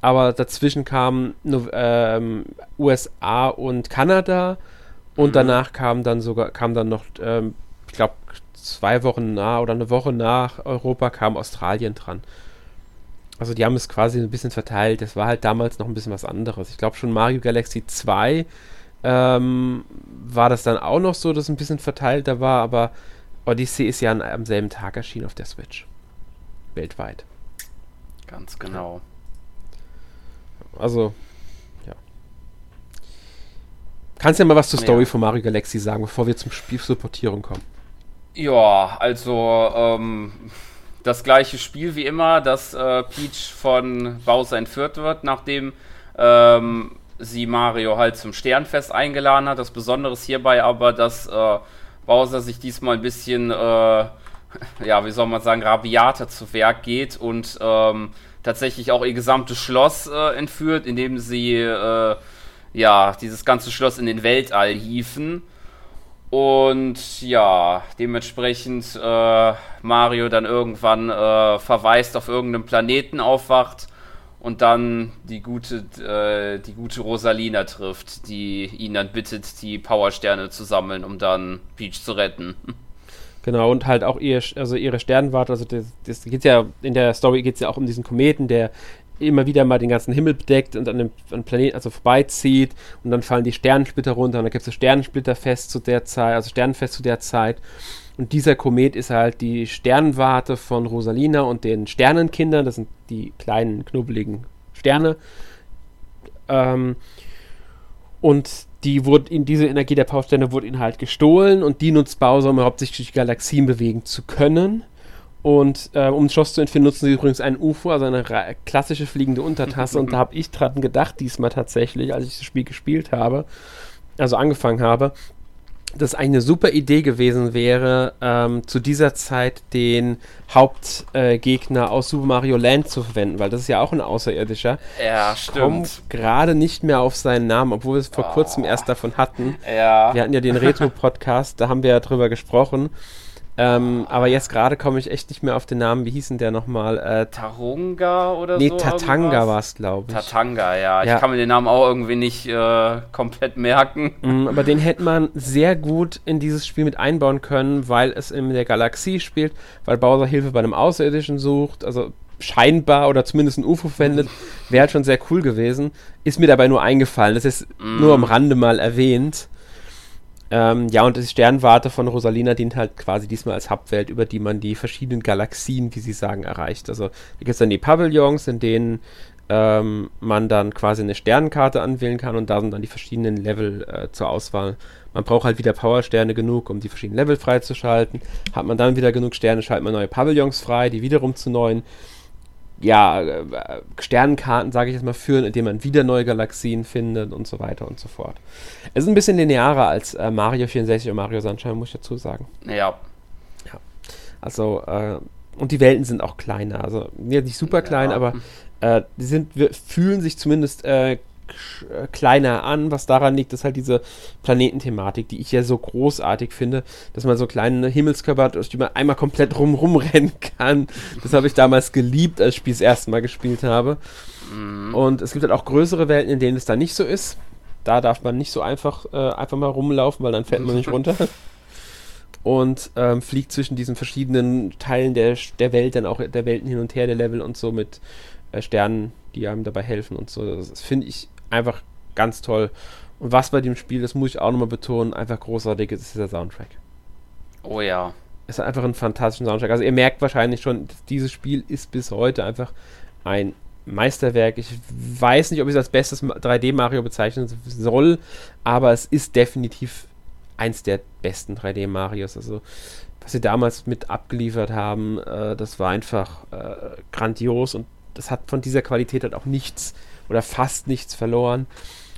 aber dazwischen kamen ähm, USA und Kanada und mhm. danach kam dann sogar kam dann noch, ähm, ich glaube zwei Wochen nach oder eine Woche nach Europa kam Australien dran. Also die haben es quasi ein bisschen verteilt. Das war halt damals noch ein bisschen was anderes. Ich glaube schon Mario Galaxy 2 ähm, war das dann auch noch so, dass es ein bisschen verteilter war, aber Odyssey ist ja an, am selben Tag erschienen auf der Switch. Weltweit. Ganz genau. Also, ja. Kannst du ja mal was zur Story ja. von Mario Galaxy sagen, bevor wir zum Spiel zur Portierung kommen? Ja, also ähm, das gleiche Spiel wie immer, dass äh, Peach von Bowser entführt wird, nachdem ähm, sie Mario halt zum Sternfest eingeladen hat. Das Besondere ist hierbei aber, dass äh, Bowser sich diesmal ein bisschen, äh, <laughs> ja, wie soll man sagen, rabiater zu Werk geht und ähm, tatsächlich auch ihr gesamtes Schloss äh, entführt, indem sie äh, ja dieses ganze Schloss in den Weltall hieven. Und ja, dementsprechend äh, Mario dann irgendwann äh, verweist auf irgendeinem Planeten aufwacht und dann die gute, äh, die gute Rosalina trifft, die ihn dann bittet, die Powersterne zu sammeln, um dann Peach zu retten. Genau, und halt auch ihr, also ihre Sternwarte, also das, das geht ja, in der Story geht es ja auch um diesen Kometen, der immer wieder mal den ganzen Himmel bedeckt und an dem an Planeten also vorbeizieht und dann fallen die Sternensplitter runter und dann gibt es Sternensplitterfest zu der Zeit, also Sternenfest zu der Zeit. Und dieser Komet ist halt die Sternwarte von Rosalina und den Sternenkindern. Das sind die kleinen, knubbeligen Sterne. Ähm, und die wurde in diese Energie der Powersterne wurde ihnen halt gestohlen und die nutzt Bowser, um hauptsächlich Galaxien bewegen zu können. Und äh, um Schloss zu entführen, nutzen sie übrigens ein UFO, also eine klassische fliegende Untertasse. und da habe ich dran gedacht, diesmal tatsächlich, als ich das Spiel gespielt habe, also angefangen habe, dass eine super Idee gewesen wäre, ähm, zu dieser Zeit den Hauptgegner äh, aus Super Mario Land zu verwenden, weil das ist ja auch ein Außerirdischer. Ja, stimmt. Kommt gerade nicht mehr auf seinen Namen, obwohl wir es vor oh. kurzem erst davon hatten. Ja. Wir hatten ja den Retro-Podcast, da haben wir ja drüber gesprochen. Ähm, aber jetzt gerade komme ich echt nicht mehr auf den Namen. Wie hieß denn der nochmal? Äh, Tarunga oder nee, so? Nee, Tatanga war es, glaube ich. Tatanga, ja. ja. Ich kann mir den Namen auch irgendwie nicht äh, komplett merken. Mm, aber den hätte man sehr gut in dieses Spiel mit einbauen können, weil es in der Galaxie spielt, weil Bowser Hilfe bei einem Außerirdischen sucht. Also scheinbar oder zumindest ein UFO verwendet, <laughs> wäre halt schon sehr cool gewesen. Ist mir dabei nur eingefallen. Das ist mm. nur am Rande mal erwähnt. Ähm, ja, und die Sternwarte von Rosalina dient halt quasi diesmal als Hubwelt, über die man die verschiedenen Galaxien, wie sie sagen, erreicht. Also da gibt es dann die Pavillons, in denen ähm, man dann quasi eine Sternenkarte anwählen kann und da sind dann die verschiedenen Level äh, zur Auswahl. Man braucht halt wieder Powersterne genug, um die verschiedenen Level freizuschalten. Hat man dann wieder genug Sterne, schaltet man neue Pavillons frei, die wiederum zu neuen ja, äh, Sternenkarten, sage ich jetzt mal, führen, indem man wieder neue Galaxien findet und so weiter und so fort. Es ist ein bisschen linearer als äh, Mario 64 und Mario Sunshine, muss ich dazu sagen. Ja. Ja. Also, äh, und die Welten sind auch kleiner. Also, nicht super klein, ja. aber äh, die sind, wir fühlen sich zumindest äh, kleiner an, was daran liegt, dass halt diese Planetenthematik, die ich ja so großartig finde, dass man so kleine Himmelskörper hat, durch die man einmal komplett rum rumrennen kann. Das habe ich damals geliebt, als ich das erste Mal gespielt habe. Mhm. Und es gibt halt auch größere Welten, in denen es dann nicht so ist. Da darf man nicht so einfach, äh, einfach mal rumlaufen, weil dann fällt man nicht runter. <laughs> Und ähm, fliegt zwischen diesen verschiedenen Teilen der, der Welt, dann auch der Welten hin und her, der Level und so mit äh, Sternen, die einem dabei helfen und so. Das finde ich einfach ganz toll. Und was bei dem Spiel, das muss ich auch nochmal betonen, einfach großartig ist, ist der Soundtrack. Oh ja. Es ist einfach ein fantastischer Soundtrack. Also ihr merkt wahrscheinlich schon, dieses Spiel ist bis heute einfach ein Meisterwerk. Ich weiß nicht, ob ich es als bestes 3D-Mario bezeichnen soll, aber es ist definitiv eins der besten 3D-Marios. Also, was sie damals mit abgeliefert haben, äh, das war einfach äh, grandios und das hat von dieser Qualität halt auch nichts oder fast nichts verloren,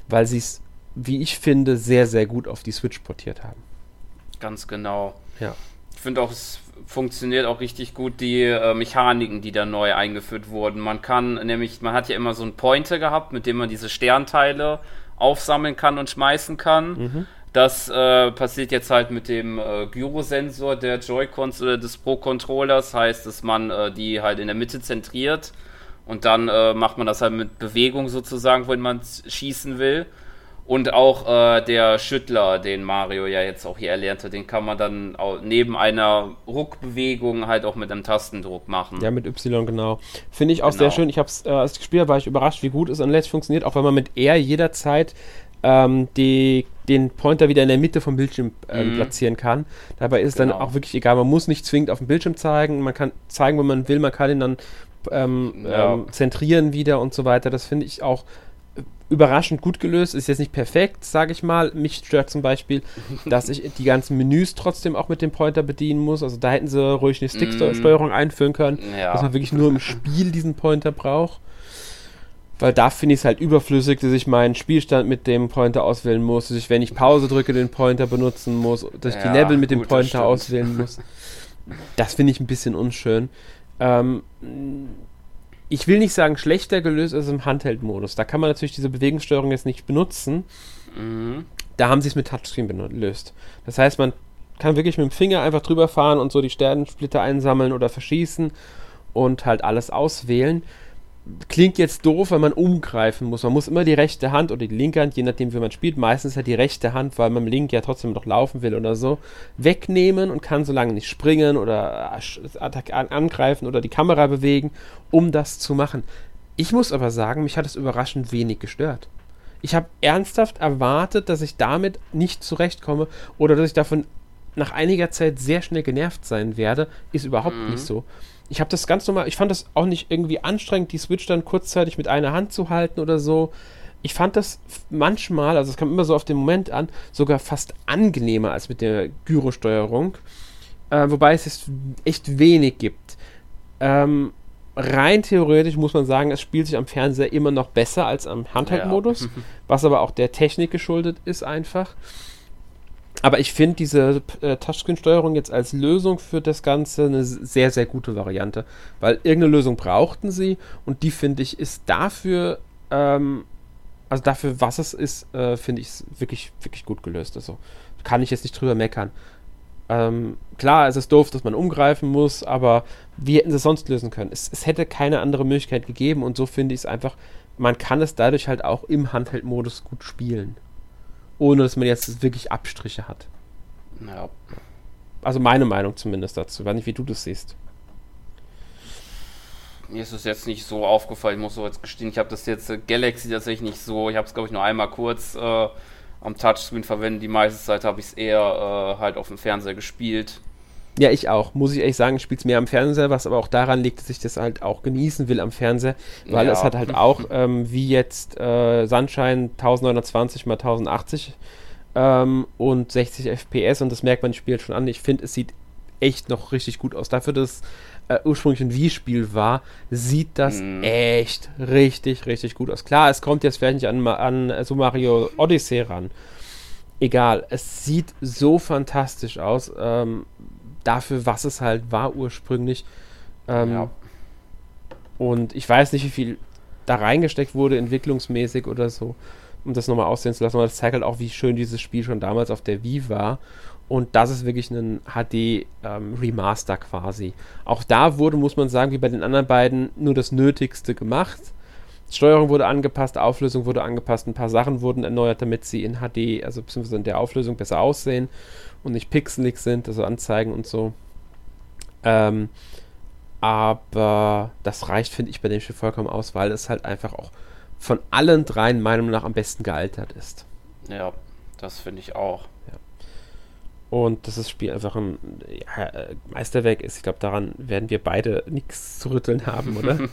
weil sie es, wie ich finde, sehr, sehr gut auf die Switch portiert haben. Ganz genau. Ja. Ich finde auch, es funktioniert auch richtig gut, die äh, Mechaniken, die da neu eingeführt wurden. Man kann nämlich, man hat ja immer so einen Pointer gehabt, mit dem man diese Sternteile aufsammeln kann und schmeißen kann. Mhm. Das äh, passiert jetzt halt mit dem äh, Gyrosensor der Joy-Cons oder des Pro-Controllers. Heißt, dass man äh, die halt in der Mitte zentriert und dann äh, macht man das halt mit Bewegung sozusagen, wenn man schießen will. Und auch äh, der Schüttler, den Mario ja jetzt auch hier erlernt hat, den kann man dann auch neben einer Ruckbewegung halt auch mit einem Tastendruck machen. Ja, mit Y, genau. Finde ich auch genau. sehr schön. Ich habe es, äh, als gespielt war ich überrascht, wie gut es an Let's funktioniert, auch wenn man mit R jederzeit ähm, die, den Pointer wieder in der Mitte vom Bildschirm ähm, mhm. platzieren kann. Dabei ist es genau. dann auch wirklich egal, man muss nicht zwingend auf dem Bildschirm zeigen, man kann zeigen, wenn man will, man kann ihn dann ähm, ja. ähm, zentrieren wieder und so weiter. Das finde ich auch überraschend gut gelöst. Ist jetzt nicht perfekt, sage ich mal. Mich stört zum Beispiel, <laughs> dass ich die ganzen Menüs trotzdem auch mit dem Pointer bedienen muss. Also da hätten sie ruhig eine Sticksteuerung mm. einführen können, ja. dass man wirklich nur im Spiel diesen Pointer braucht. Weil da finde ich es halt überflüssig, dass ich meinen Spielstand mit dem Pointer auswählen muss, dass ich, wenn ich Pause drücke, den Pointer benutzen muss, dass ich ja, die Level mit dem gut, Pointer auswählen muss. Das finde ich ein bisschen unschön. Ähm, ich will nicht sagen schlechter gelöst als im Handheld-Modus. Da kann man natürlich diese Bewegungssteuerung jetzt nicht benutzen. Mhm. Da haben sie es mit Touchscreen gelöst. Das heißt, man kann wirklich mit dem Finger einfach drüber fahren und so die Sternensplitter einsammeln oder verschießen und halt alles auswählen klingt jetzt doof, wenn man umgreifen muss. Man muss immer die rechte Hand oder die linke Hand, je nachdem wie man spielt, meistens halt die rechte Hand, weil man mit Link ja trotzdem noch laufen will oder so, wegnehmen und kann so lange nicht springen oder angreifen oder die Kamera bewegen, um das zu machen. Ich muss aber sagen, mich hat es überraschend wenig gestört. Ich habe ernsthaft erwartet, dass ich damit nicht zurechtkomme oder dass ich davon nach einiger Zeit sehr schnell genervt sein werde. Ist überhaupt mhm. nicht so ich habe das ganz normal, ich fand das auch nicht irgendwie anstrengend, die Switch dann kurzzeitig mit einer Hand zu halten oder so. Ich fand das manchmal, also es kam immer so auf den Moment an, sogar fast angenehmer als mit der Gyrosteuerung. Äh, wobei es jetzt echt wenig gibt. Ähm, rein theoretisch muss man sagen, es spielt sich am Fernseher immer noch besser als am Handheld-Modus, ja. <laughs> was aber auch der Technik geschuldet ist einfach. Aber ich finde diese äh, Touchscreen-Steuerung jetzt als Lösung für das Ganze eine sehr, sehr gute Variante. Weil irgendeine Lösung brauchten sie und die finde ich ist dafür, ähm, also dafür, was es ist, äh, finde ich es wirklich, wirklich gut gelöst. Also kann ich jetzt nicht drüber meckern. Ähm, klar, es ist doof, dass man umgreifen muss, aber wie hätten sie es sonst lösen können? Es, es hätte keine andere Möglichkeit gegeben und so finde ich es einfach, man kann es dadurch halt auch im Handheld-Modus gut spielen ohne dass man jetzt wirklich Abstriche hat. Ja. Also meine Meinung zumindest dazu. Ich weiß nicht, wie du das siehst. Mir ist es jetzt nicht so aufgefallen, ich muss so jetzt gestehen, ich habe das jetzt äh, Galaxy tatsächlich nicht so, ich habe es glaube ich nur einmal kurz äh, am Touchscreen verwendet, die meiste Zeit habe ich es eher äh, halt auf dem Fernseher gespielt. Ja, ich auch. Muss ich ehrlich sagen, ich spiele es mehr am Fernseher, was aber auch daran liegt, dass ich das halt auch genießen will am Fernseher, weil ja. es hat halt auch, <laughs> ähm, wie jetzt äh, Sunshine 1920 x 1080 ähm, und 60 FPS und das merkt man im Spiel schon an. Ich finde, es sieht echt noch richtig gut aus. Dafür, dass äh, ursprünglich ein Wii-Spiel war, sieht das mm. echt richtig, richtig gut aus. Klar, es kommt jetzt vielleicht nicht an, an Super Mario Odyssey ran. Egal, es sieht so fantastisch aus. Ähm, dafür, was es halt war ursprünglich. Ähm, ja. Und ich weiß nicht, wie viel da reingesteckt wurde, entwicklungsmäßig oder so, um das nochmal aussehen zu lassen. Aber das zeigt halt auch, wie schön dieses Spiel schon damals auf der Wii war. Und das ist wirklich ein HD-Remaster ähm, quasi. Auch da wurde, muss man sagen, wie bei den anderen beiden, nur das Nötigste gemacht. Steuerung wurde angepasst, Auflösung wurde angepasst, ein paar Sachen wurden erneuert, damit sie in HD, also beziehungsweise in der Auflösung besser aussehen und nicht pixelig sind, also Anzeigen und so. Ähm, aber das reicht, finde ich, bei dem Spiel vollkommen aus, weil es halt einfach auch von allen dreien meiner Meinung nach am besten gealtert ist. Ja, das finde ich auch. Ja. Und dass das Spiel einfach ein ja, Meisterwerk ist. Ich glaube, daran werden wir beide nichts zu rütteln haben, oder? <laughs>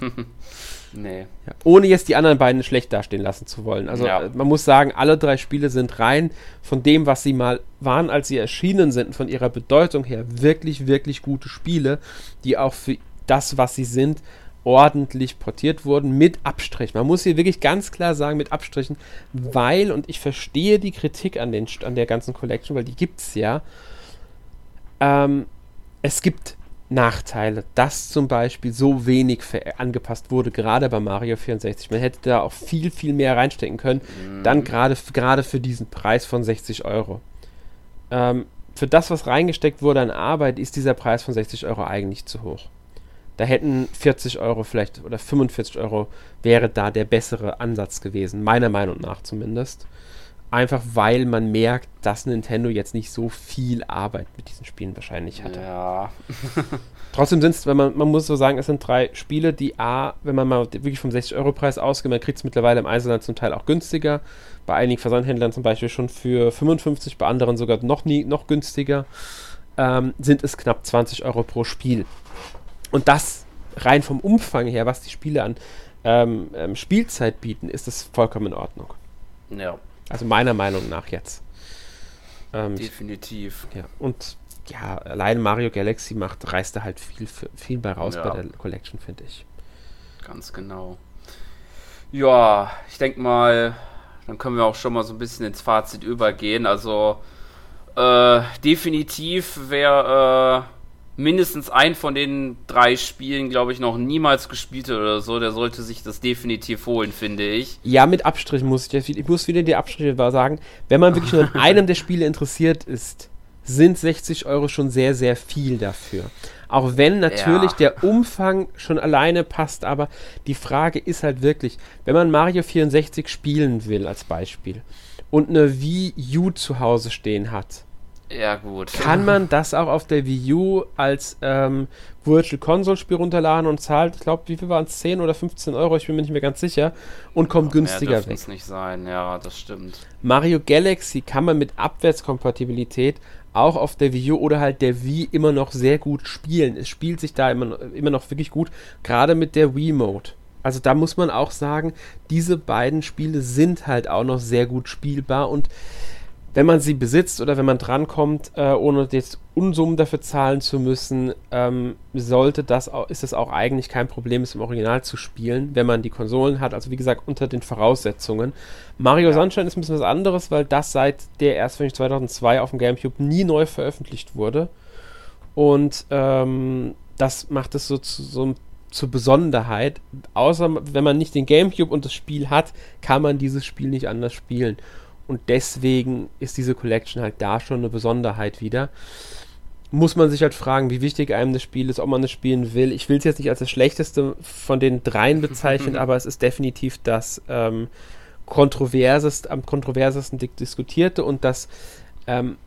Nee. Ja, ohne jetzt die anderen beiden schlecht dastehen lassen zu wollen. Also ja. man muss sagen, alle drei Spiele sind rein von dem, was sie mal waren, als sie erschienen sind, von ihrer Bedeutung her, wirklich, wirklich gute Spiele, die auch für das, was sie sind, ordentlich portiert wurden, mit Abstrichen. Man muss hier wirklich ganz klar sagen, mit Abstrichen, weil, und ich verstehe die Kritik an, den, an der ganzen Collection, weil die gibt es ja, ähm, es gibt Nachteile, dass zum Beispiel so wenig angepasst wurde, gerade bei Mario 64. Man hätte da auch viel, viel mehr reinstecken können, mhm. dann gerade für diesen Preis von 60 Euro. Ähm, für das, was reingesteckt wurde an Arbeit, ist dieser Preis von 60 Euro eigentlich zu hoch. Da hätten 40 Euro vielleicht oder 45 Euro wäre da der bessere Ansatz gewesen, meiner Meinung nach zumindest. Einfach weil man merkt, dass Nintendo jetzt nicht so viel Arbeit mit diesen Spielen wahrscheinlich hatte. Ja. <laughs> Trotzdem sind es, wenn man, man muss so sagen, es sind drei Spiele, die A, wenn man mal wirklich vom 60-Euro-Preis ausgeht, man kriegt es mittlerweile im Einzelnen zum Teil auch günstiger. Bei einigen Versandhändlern zum Beispiel schon für 55, bei anderen sogar noch nie noch günstiger. Ähm, sind es knapp 20 Euro pro Spiel. Und das rein vom Umfang her, was die Spiele an ähm, ähm, Spielzeit bieten, ist das vollkommen in Ordnung. Ja. Also meiner Meinung nach jetzt. Ähm, Definitiv. Ja, und ja, allein Mario Galaxy macht, reißt da halt viel, viel bei raus ja. bei der Collection, finde ich. Ganz genau. Ja, ich denke mal, dann können wir auch schon mal so ein bisschen ins Fazit übergehen. Also äh, definitiv wer äh, mindestens ein von den drei Spielen, glaube ich, noch niemals gespielt hat oder so, der sollte sich das definitiv holen, finde ich. Ja, mit Abstrichen muss ich. Ich muss wieder die Abstriche sagen. Wenn man wirklich nur an <laughs> einem der Spiele interessiert ist, sind 60 Euro schon sehr, sehr viel dafür. Auch wenn natürlich ja. der Umfang schon alleine passt, aber die Frage ist halt wirklich, wenn man Mario 64 spielen will als Beispiel und eine Wii U zu Hause stehen hat, ja, gut. Kann man das auch auf der Wii U als ähm, Virtual Console Spiel runterladen und zahlt, ich glaube, wie viel waren es? 10 oder 15 Euro, ich bin mir nicht mehr ganz sicher, und kommt Ach, günstiger weg. Das nicht sein, ja, das stimmt. Mario Galaxy kann man mit Abwärtskompatibilität auch auf der Wii U oder halt der Wii immer noch sehr gut spielen. Es spielt sich da immer, immer noch wirklich gut, gerade mit der Wii Mode. Also da muss man auch sagen, diese beiden Spiele sind halt auch noch sehr gut spielbar und wenn man sie besitzt oder wenn man drankommt, äh, ohne jetzt Unsummen dafür zahlen zu müssen, ähm, sollte das auch, ist es auch eigentlich kein Problem, es im Original zu spielen, wenn man die Konsolen hat. Also wie gesagt, unter den Voraussetzungen. Mario ja. Sunshine ist ein bisschen was anderes, weil das seit der erst 2002 auf dem GameCube nie neu veröffentlicht wurde. Und ähm, das macht es so zu so zur Besonderheit. Außer wenn man nicht den GameCube und das Spiel hat, kann man dieses Spiel nicht anders spielen. Und deswegen ist diese Collection halt da schon eine Besonderheit wieder. Muss man sich halt fragen, wie wichtig einem das Spiel ist, ob man es spielen will. Ich will es jetzt nicht als das schlechteste von den dreien bezeichnen, <laughs> aber es ist definitiv das ähm, kontroversest, am kontroversesten diskutierte und das ähm,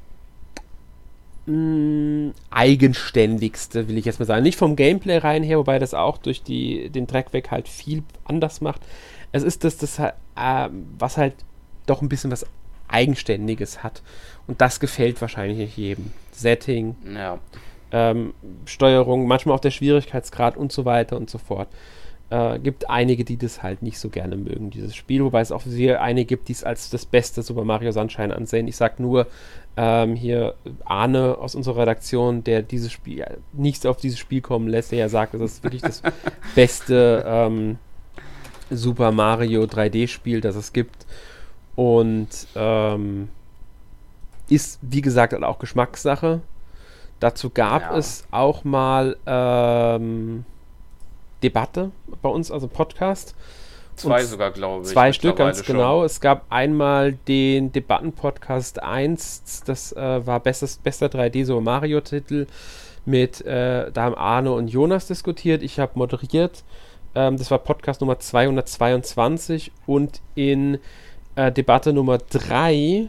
mh, eigenständigste, will ich jetzt mal sagen. Nicht vom Gameplay rein her, wobei das auch durch die, den Dreck weg halt viel anders macht. Es ist das, das äh, was halt doch ein bisschen was Eigenständiges hat. Und das gefällt wahrscheinlich nicht jedem. Setting, ja. ähm, Steuerung, manchmal auch der Schwierigkeitsgrad und so weiter und so fort. Äh, gibt einige, die das halt nicht so gerne mögen, dieses Spiel, wobei es auch sehr einige gibt, die es als das beste Super Mario Sunshine ansehen. Ich sag nur ähm, hier Arne aus unserer Redaktion, der dieses Spiel nichts auf dieses Spiel kommen lässt, der ja sagt, das ist wirklich das <laughs> beste ähm, Super Mario 3D-Spiel, das es gibt. Und ähm, ist, wie gesagt, halt auch Geschmackssache. Dazu gab ja. es auch mal ähm, Debatte bei uns, also Podcast. Zwei Und sogar, glaube ich. Zwei Stück, ganz schon. genau. Es gab einmal den Debattenpodcast 1, das äh, war bestes, bester 3D so Mario-Titel mit, äh, da haben Arne und Jonas diskutiert. Ich habe moderiert. Ähm, das war Podcast Nummer 222 und in äh, Debatte Nummer 3,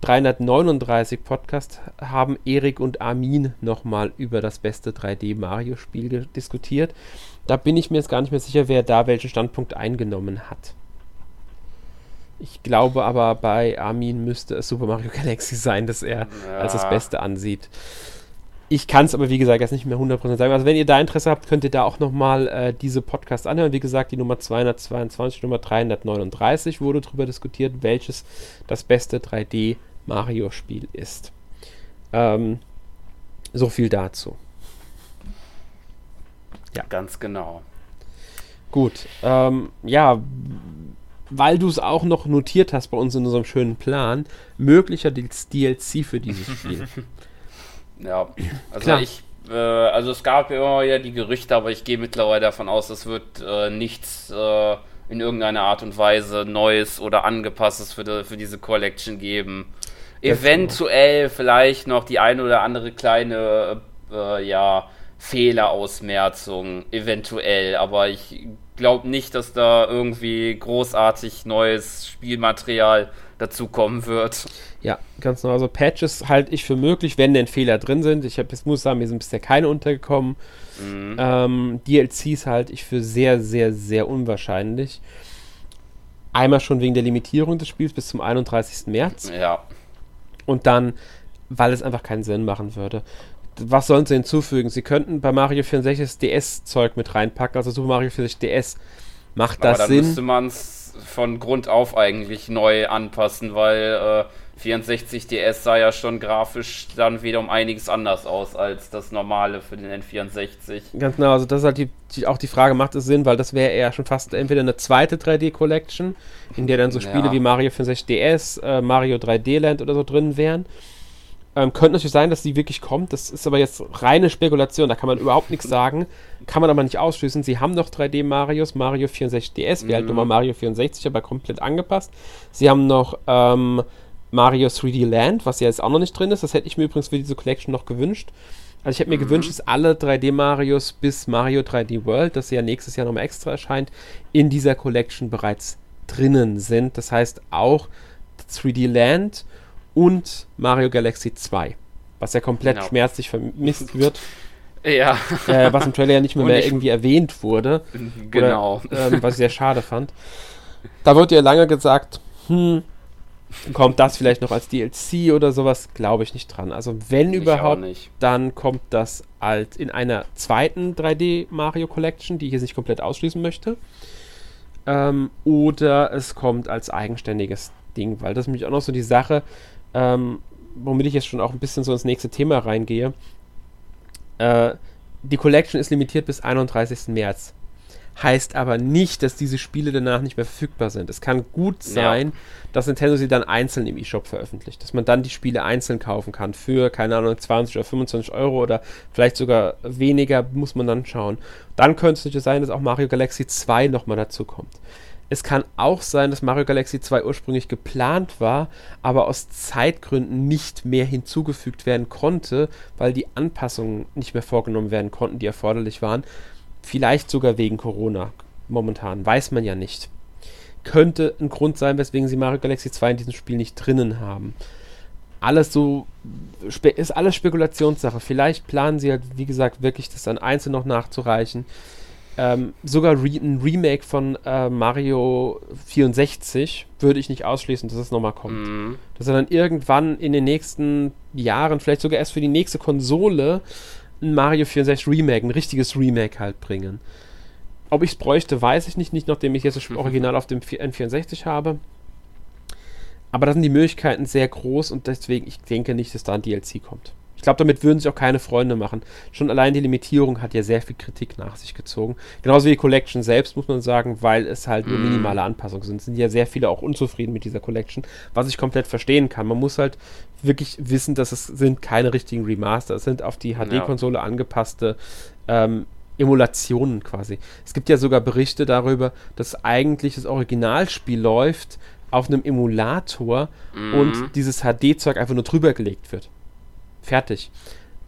339 Podcast, haben Erik und Armin nochmal über das beste 3D-Mario-Spiel diskutiert. Da bin ich mir jetzt gar nicht mehr sicher, wer da welchen Standpunkt eingenommen hat. Ich glaube aber, bei Armin müsste es Super Mario Galaxy sein, das er ja. als das Beste ansieht. Ich kann es aber, wie gesagt, jetzt nicht mehr 100% sagen. Also, wenn ihr da Interesse habt, könnt ihr da auch nochmal äh, diese Podcast anhören. Wie gesagt, die Nummer 222, Nummer 339 wurde darüber diskutiert, welches das beste 3D-Mario-Spiel ist. Ähm, so viel dazu. Ja. Ganz genau. Gut. Ähm, ja, weil du es auch noch notiert hast bei uns in unserem schönen Plan, möglicher DLC für dieses Spiel. <laughs> Ja, also Klar. ich, äh, also es gab ja immer ja die Gerüchte, aber ich gehe mittlerweile davon aus, es wird äh, nichts äh, in irgendeiner Art und Weise Neues oder Angepasstes für, die, für diese Collection geben. Eventuell vielleicht noch die eine oder andere kleine, äh, ja, Fehlerausmerzung, eventuell, aber ich glaube nicht, dass da irgendwie großartig neues Spielmaterial dazu kommen wird. Ja, ganz genau. Also Patches halte ich für möglich, wenn denn Fehler drin sind. Ich hab, jetzt muss sagen, mir sind bisher keine untergekommen. Mhm. Ähm, DLCs halte ich für sehr, sehr, sehr unwahrscheinlich. Einmal schon wegen der Limitierung des Spiels bis zum 31. März. Ja. Und dann, weil es einfach keinen Sinn machen würde. Was sollen sie hinzufügen? Sie könnten bei Mario 64 das DS-Zeug mit reinpacken, also Super Mario 64 DS. Macht das Aber dann Sinn? müsste man es von Grund auf eigentlich neu anpassen, weil äh, 64 DS sah ja schon grafisch dann wieder um einiges anders aus als das normale für den N64. Ganz genau, also das ist halt die, die auch die Frage, macht es Sinn, weil das wäre eher schon fast entweder eine zweite 3D-Collection, in der dann so Spiele ja. wie Mario 64 DS, äh, Mario 3D Land oder so drin wären. Ähm, könnte natürlich sein, dass die wirklich kommt. Das ist aber jetzt reine Spekulation. Da kann man überhaupt nichts sagen. Kann man aber nicht ausschließen. Sie haben noch 3D-Marios, Mario 64 DS, wie halt mhm. nochmal Mario 64, aber komplett angepasst. Sie haben noch ähm, Mario 3D Land, was ja jetzt auch noch nicht drin ist. Das hätte ich mir übrigens für diese Collection noch gewünscht. Also ich hätte mir mhm. gewünscht, dass alle 3D-Marios bis Mario 3D World, das ja nächstes Jahr nochmal extra erscheint, in dieser Collection bereits drinnen sind. Das heißt auch 3D Land und Mario Galaxy 2, was ja komplett genau. schmerzlich vermisst <laughs> wird. Ja. Äh, was im Trailer ja nicht mehr, mehr irgendwie erwähnt wurde. Genau. Oder, ähm, was ich sehr <laughs> schade fand. Da wurde ja lange gesagt, hm, kommt das vielleicht noch als DLC oder sowas? Glaube ich nicht dran. Also wenn ich überhaupt, dann kommt das halt in einer zweiten 3D Mario Collection, die ich jetzt nicht komplett ausschließen möchte. Ähm, oder es kommt als eigenständiges Ding, weil das ist nämlich auch noch so die Sache, ähm, womit ich jetzt schon auch ein bisschen so ins nächste Thema reingehe. Äh, die Collection ist limitiert bis 31. März. Heißt aber nicht, dass diese Spiele danach nicht mehr verfügbar sind. Es kann gut sein, ja. dass Nintendo sie dann einzeln im eShop veröffentlicht. Dass man dann die Spiele einzeln kaufen kann für, keine Ahnung, 20 oder 25 Euro oder vielleicht sogar weniger, muss man dann schauen. Dann könnte es natürlich sein, dass auch Mario Galaxy 2 nochmal dazu kommt. Es kann auch sein, dass Mario Galaxy 2 ursprünglich geplant war, aber aus Zeitgründen nicht mehr hinzugefügt werden konnte, weil die Anpassungen nicht mehr vorgenommen werden konnten, die erforderlich waren. Vielleicht sogar wegen Corona. Momentan. Weiß man ja nicht. Könnte ein Grund sein, weswegen sie Mario Galaxy 2 in diesem Spiel nicht drinnen haben. Alles so. Ist alles Spekulationssache. Vielleicht planen sie halt, wie gesagt, wirklich das dann einzeln noch nachzureichen ähm, sogar Re ein Remake von äh, Mario 64 würde ich nicht ausschließen, dass es nochmal kommt. Mhm. Dass er dann irgendwann in den nächsten Jahren, vielleicht sogar erst für die nächste Konsole, ein Mario 64 Remake, ein richtiges Remake halt bringen. Ob ich es bräuchte, weiß ich nicht, nicht nachdem ich jetzt das Original auf dem N64 habe. Aber da sind die Möglichkeiten sehr groß und deswegen, ich denke nicht, dass da ein DLC kommt glaube, damit würden sich auch keine Freunde machen. Schon allein die Limitierung hat ja sehr viel Kritik nach sich gezogen. Genauso wie die Collection selbst, muss man sagen, weil es halt nur mhm. minimale Anpassungen sind. Es sind ja sehr viele auch unzufrieden mit dieser Collection, was ich komplett verstehen kann. Man muss halt wirklich wissen, dass es sind keine richtigen Remaster. Es sind auf die HD-Konsole ja. angepasste ähm, Emulationen quasi. Es gibt ja sogar Berichte darüber, dass eigentlich das Originalspiel läuft auf einem Emulator mhm. und dieses HD-Zeug einfach nur drüber gelegt wird. Fertig.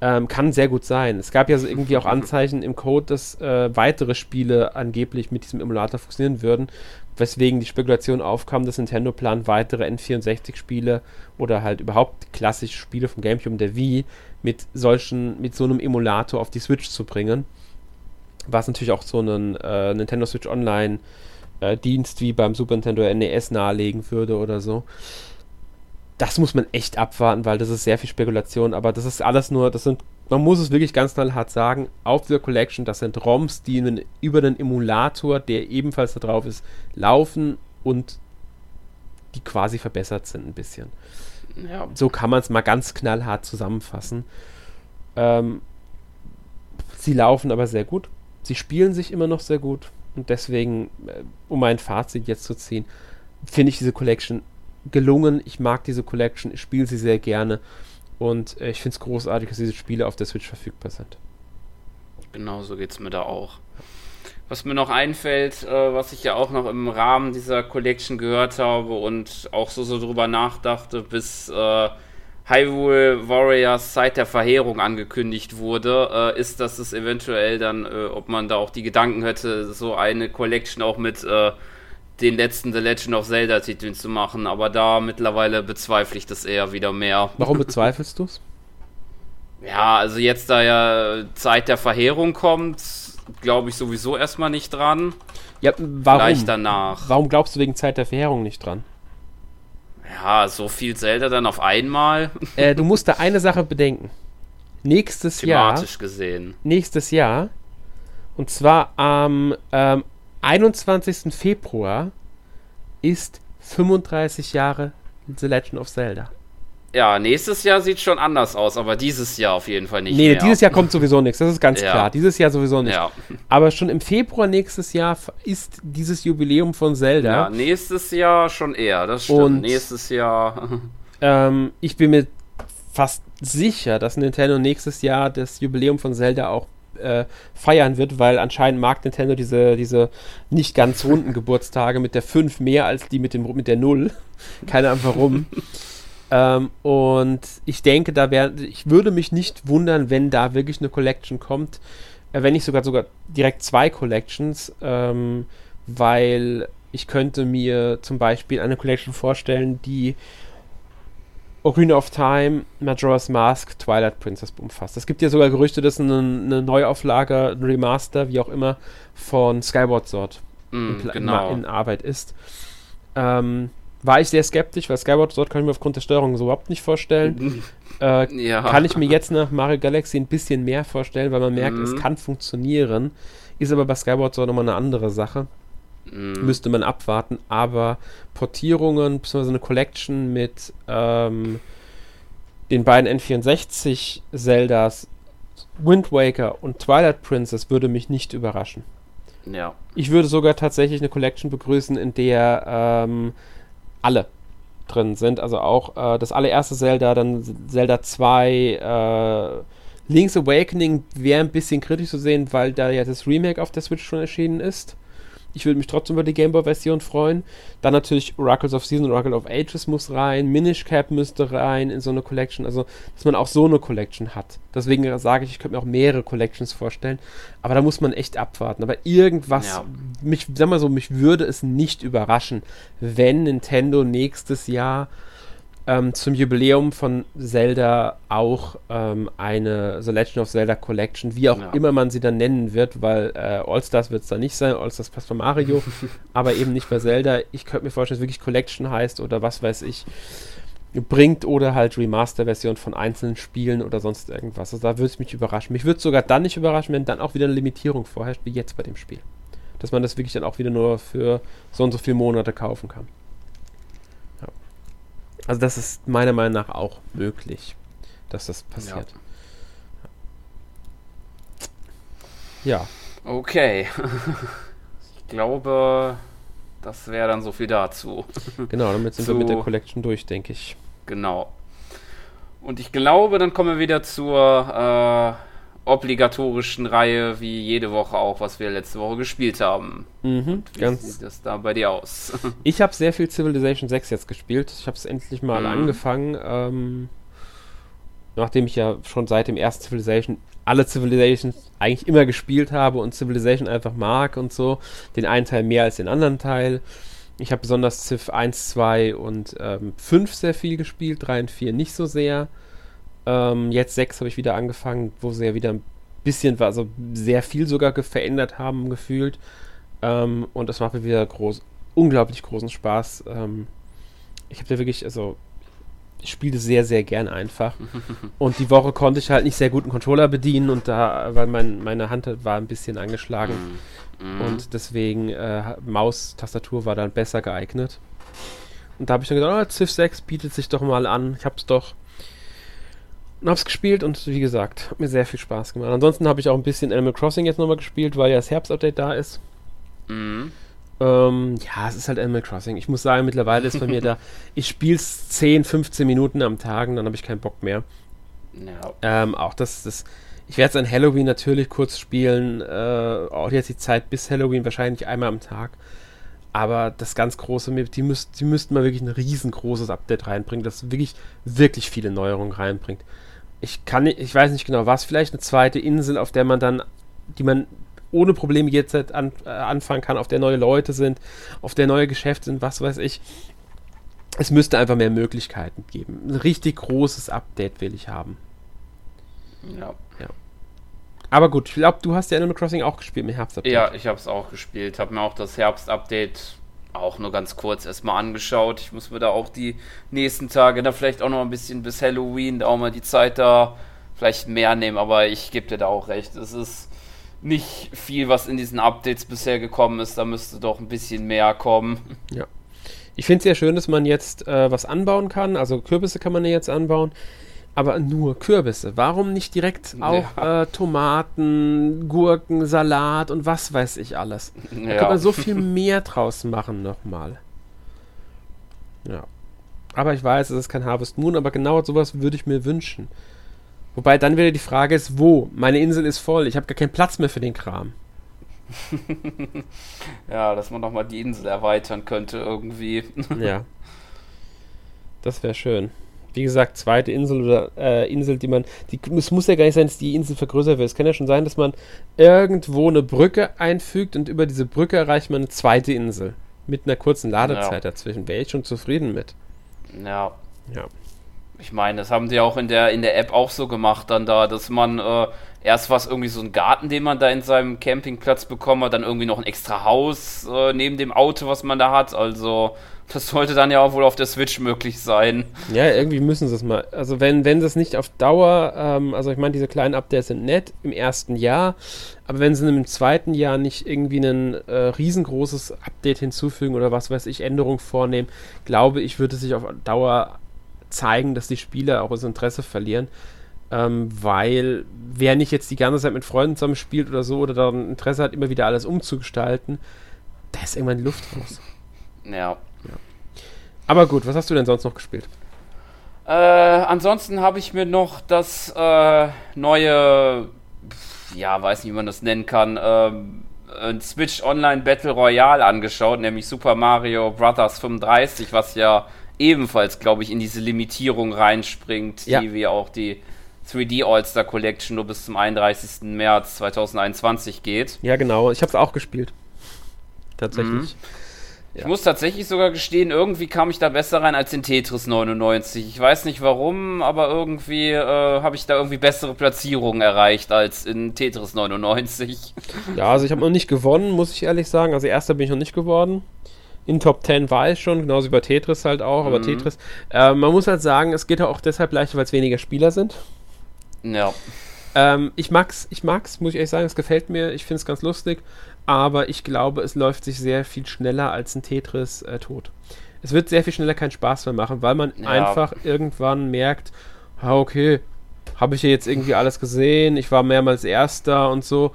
Ähm, kann sehr gut sein. Es gab ja so irgendwie auch Anzeichen im Code, dass äh, weitere Spiele angeblich mit diesem Emulator funktionieren würden, weswegen die Spekulation aufkam, dass Nintendo plant, weitere N64-Spiele oder halt überhaupt klassische Spiele vom GameCube und der Wii mit solchen, mit so einem Emulator auf die Switch zu bringen. Was natürlich auch so einen äh, Nintendo Switch Online äh, Dienst wie beim Super Nintendo NES nahelegen würde oder so das muss man echt abwarten, weil das ist sehr viel Spekulation, aber das ist alles nur, das sind, man muss es wirklich ganz knallhart sagen, auf der Collection, das sind ROMs, die einen, über den Emulator, der ebenfalls da drauf ist, laufen und die quasi verbessert sind ein bisschen. Ja. So kann man es mal ganz knallhart zusammenfassen. Ähm, sie laufen aber sehr gut. Sie spielen sich immer noch sehr gut. Und deswegen, äh, um mein Fazit jetzt zu ziehen, finde ich diese Collection gelungen. Ich mag diese Collection, ich spiele sie sehr gerne und äh, ich finde es großartig, dass diese Spiele auf der Switch verfügbar sind. Genau so geht es mir da auch. Was mir noch einfällt, äh, was ich ja auch noch im Rahmen dieser Collection gehört habe und auch so, so drüber nachdachte, bis äh, Hyrule Warriors Zeit der Verheerung angekündigt wurde, äh, ist, dass es eventuell dann, äh, ob man da auch die Gedanken hätte, so eine Collection auch mit äh, den letzten The Legend of Zelda Titeln zu machen, aber da mittlerweile bezweifle ich das eher wieder mehr. Warum bezweifelst du es? <laughs> Ja, also jetzt da ja Zeit der Verheerung kommt, glaube ich sowieso erstmal nicht dran. Ja, warum? Vielleicht danach. Warum glaubst du wegen Zeit der Verheerung nicht dran? Ja, so viel Zelda dann auf einmal. <laughs> Äh, du musst da eine Sache bedenken. Nächstes Thematisch Jahr. Thematisch gesehen. Nächstes Jahr. Und zwar am ähm, 21. Februar ist 35 Jahre The Legend of Zelda. Ja, nächstes Jahr sieht schon anders aus, aber dieses Jahr auf jeden Fall nicht. Nee, mehr. dieses Jahr kommt sowieso nichts, das ist ganz Ja. klar. Dieses Jahr sowieso nicht. Ja. Aber schon im Februar nächstes Jahr ist dieses Jubiläum von Zelda. ja, nächstes Jahr schon eher, das stimmt. Und- nächstes Jahr. <laughs> Ähm, ich bin mir fast sicher, dass Nintendo nächstes Jahr das Jubiläum von Zelda auch äh, feiern wird, weil anscheinend mag Nintendo diese, diese nicht ganz runden <laughs> Geburtstage mit der 5 mehr als die mit, dem, mit der 0. <laughs> Keine Ahnung warum. ähm, und ich denke, da wär, ich würde mich nicht wundern, wenn da wirklich eine Collection kommt. Äh, wenn nicht sogar sogar direkt zwei Collections, ähm, weil ich könnte mir zum Beispiel eine Collection vorstellen, die Ocarina of Time, Majora's Mask, Twilight Princess umfasst. Es gibt ja sogar Gerüchte, dass eine, eine Neuauflage, ein Remaster, wie auch immer, von Skyward Sword in, Mm, Pla- genau. in Arbeit ist. Ähm, war ich sehr skeptisch, weil Skyward Sword kann ich mir aufgrund der Steuerung so überhaupt nicht vorstellen. <laughs> Äh, ja. kann ich mir jetzt nach Mario Galaxy ein bisschen mehr vorstellen, weil man merkt, es Mhm. kann funktionieren. Ist aber bei Skyward Sword nochmal eine andere Sache. Mm, Müsste man abwarten. Aber Portierungen, beziehungsweise eine Collection mit ähm, den beiden N64 Zeldas, Wind Waker und Twilight Princess würde mich nicht überraschen. ja. Ich würde sogar tatsächlich eine Collection begrüßen, in der ähm, alle drin sind. Also auch äh, das allererste Zelda, dann Zelda 2, äh, Link's Awakening wäre ein bisschen kritisch zu sehen, weil da ja das Remake auf der Switch schon erschienen ist. Ich würde mich trotzdem über die Gameboy-Version freuen. Dann natürlich Oracles of Season, Oracle of Ages muss rein, Minish Cap müsste rein in so eine Collection. Also, dass man auch so eine Collection hat. Deswegen sage ich, ich könnte mir auch mehrere Collections vorstellen. Aber da muss man echt abwarten. Aber irgendwas, Ja. mich, sag mal so, mich würde es nicht überraschen, wenn Nintendo nächstes Jahr ähm, zum Jubiläum von Zelda auch ähm, eine The Legend of Zelda Collection, wie auch Ja. immer man sie dann nennen wird, weil äh, All-Stars wird es da nicht sein, All-Stars passt bei Mario, <laughs> aber eben nicht bei Zelda. Ich könnte mir vorstellen, dass es wirklich Collection heißt oder was weiß ich, bringt oder halt Remaster-Version von einzelnen Spielen oder sonst irgendwas. Also da würde es mich überraschen. Mich würde es sogar dann nicht überraschen, wenn dann auch wieder eine Limitierung vorherrscht, wie jetzt bei dem Spiel. Dass man das wirklich dann auch wieder nur für so und so viele Monate kaufen kann. Ja. Also das ist meiner Meinung nach auch möglich, dass das passiert. Ja, Okay. <laughs> ich glaube, das wäre dann so viel dazu. <laughs> genau, damit sind wir mit der. Collection durch, denke ich. Genau. Und ich glaube, dann kommen wir wieder zur äh, obligatorischen Reihe, wie jede Woche auch, was wir letzte Woche gespielt haben. Mhm, Wie ganz sieht das da bei dir aus? <laughs> Ich habe sehr viel Civilization 6 jetzt gespielt. Ich habe es endlich mal Mhm. angefangen. Ähm, nachdem ich ja schon seit dem ersten Civilization alle Civilizations eigentlich immer gespielt habe und Civilization einfach mag und so. Den einen Teil mehr als den anderen Teil. Ich habe besonders Civ 1, 2 und ähm, 5 sehr viel gespielt, 3 und 4 nicht so sehr. Ähm, jetzt 6 habe ich wieder angefangen, wo sie ja wieder ein bisschen, also sehr viel sogar verändert haben, gefühlt. Ähm, und das macht mir wieder groß, unglaublich großen Spaß. Ähm, ich habe da wirklich, also ich spiele sehr, sehr gern einfach. <laughs> Und die Woche konnte ich halt nicht sehr gut einen Controller bedienen und da, weil mein, meine Hand war ein bisschen angeschlagen. Mhm. Und deswegen äh, Maustastatur war dann besser geeignet. Und da habe ich dann gedacht, oh, Civ 6 bietet sich doch mal an. Ich hab's doch. Und hab's gespielt und wie gesagt, hat mir sehr viel Spaß gemacht. Ansonsten habe ich auch ein bisschen Animal Crossing jetzt nochmal gespielt, weil ja das Herbstupdate da ist. Mhm. Ähm, ja, es ist halt Animal Crossing. Ich muss sagen, mittlerweile ist bei mir da, <laughs> ich spiele es 10, 15 Minuten am Tag und dann habe ich keinen Bock mehr. Ja. Ähm, auch das, das ich werde es an Halloween natürlich kurz spielen, äh, auch jetzt die Zeit bis Halloween wahrscheinlich einmal am Tag. Aber das ganz große, die, müsst, die müssten mal wirklich ein riesengroßes Update reinbringen, das wirklich, wirklich viele Neuerungen reinbringt. Ich kann nicht, ich weiß nicht genau was, vielleicht eine zweite Insel, auf der man dann, die man ohne Probleme jetzt halt an, äh, anfangen kann, auf der neue Leute sind, auf der neue Geschäfte sind, was weiß ich. Es müsste einfach mehr Möglichkeiten geben. Ein richtig großes Update will ich haben. ja. Aber gut, ich glaube, du hast ja Animal Crossing auch gespielt mit Herbstupdate. Ja, ich habe es auch gespielt. Habe mir auch das Herbst-Update auch nur ganz kurz erstmal angeschaut. Ich muss mir da auch die nächsten Tage, da vielleicht auch noch ein bisschen bis Halloween, da auch mal die Zeit da vielleicht mehr nehmen. Aber ich gebe dir da auch recht. Es ist nicht viel, was in diesen Updates bisher gekommen ist. Da müsste doch ein bisschen mehr kommen. Ich finde es sehr schön, dass man jetzt äh, was anbauen kann. Also Kürbisse kann man ja jetzt anbauen. Aber nur Kürbisse. Warum nicht direkt auch ja. äh, Tomaten, Gurken, Salat und was weiß ich alles? Da ja. kann man so viel mehr draus machen nochmal. Ja. Aber ich weiß, es ist kein Harvest Moon, aber genau sowas würde ich mir wünschen. Wobei dann wieder die Frage ist, wo? Meine Insel ist voll, ich habe gar keinen Platz mehr für den Kram. <laughs> ja, dass man nochmal die Insel erweitern könnte irgendwie. ja. <laughs> Das wäre schön. Wie gesagt, zweite Insel oder äh, Insel, die man. Die, es muss ja gar nicht sein, dass die Insel vergrößert wird. Es kann ja schon sein, dass man irgendwo eine Brücke einfügt und über diese Brücke erreicht man eine zweite Insel. Mit einer kurzen Ladezeit ja. dazwischen. Wäre ich schon zufrieden mit. Ja. Ja. Ich meine, das haben die auch in der, in der App auch so gemacht, dann da, dass man äh, erst was irgendwie so ein Garten, den man da in seinem Campingplatz bekommen hat, dann irgendwie noch ein extra Haus äh, neben dem Auto, was man da hat. Also das sollte dann ja auch wohl auf der Switch möglich sein. Ja, irgendwie müssen sie es mal. Also wenn, wenn sie es nicht auf Dauer, ähm, also ich meine, diese kleinen Updates sind nett im ersten Jahr, aber wenn sie im zweiten Jahr nicht irgendwie ein äh, riesengroßes Update hinzufügen oder was weiß ich, Änderungen vornehmen, glaube ich, würde sich auf Dauer zeigen, dass die Spieler auch das Interesse verlieren. Ähm, weil wer nicht jetzt die ganze Zeit mit Freunden zusammen spielt oder so oder daran Interesse hat, immer wieder alles umzugestalten, da ist irgendwann die Luft raus. Ja. Aber gut, was hast du denn sonst noch gespielt? Äh, ansonsten habe ich mir noch das äh, neue, ja, weiß nicht, wie man das nennen kann, äh, Switch Online Battle Royale angeschaut, nämlich Super Mario Bros. 35, was ja ebenfalls, glaube ich, in diese Limitierung reinspringt, ja. die wie auch die 3D All-Star Collection nur bis zum 31. März 2021 geht. Ja, genau. Ich habe es auch gespielt. Tatsächlich. Mhm. Ich muss tatsächlich sogar gestehen, irgendwie kam ich da besser rein als in Tetris 99. Ich weiß nicht warum, aber irgendwie äh, habe ich da irgendwie bessere Platzierungen erreicht als in Tetris 99. Ja, also ich habe noch nicht gewonnen, muss ich ehrlich sagen. Also erster bin ich noch nicht geworden. In Top 10 war ich schon, genauso wie bei Tetris halt auch, aber mhm. Tetris. Äh, man muss halt sagen, es geht ja auch deshalb leichter, weil es weniger Spieler sind. Ja. Ähm, ich mag's, ich mag's, muss ich ehrlich sagen, es gefällt mir, ich finde es ganz lustig, aber ich glaube, es läuft sich sehr viel schneller als ein Tetris äh, tot. Es wird sehr viel schneller keinen Spaß mehr machen, weil man ja. einfach irgendwann merkt, ah, okay, habe ich ja jetzt irgendwie alles gesehen, ich war mehrmals Erster und so.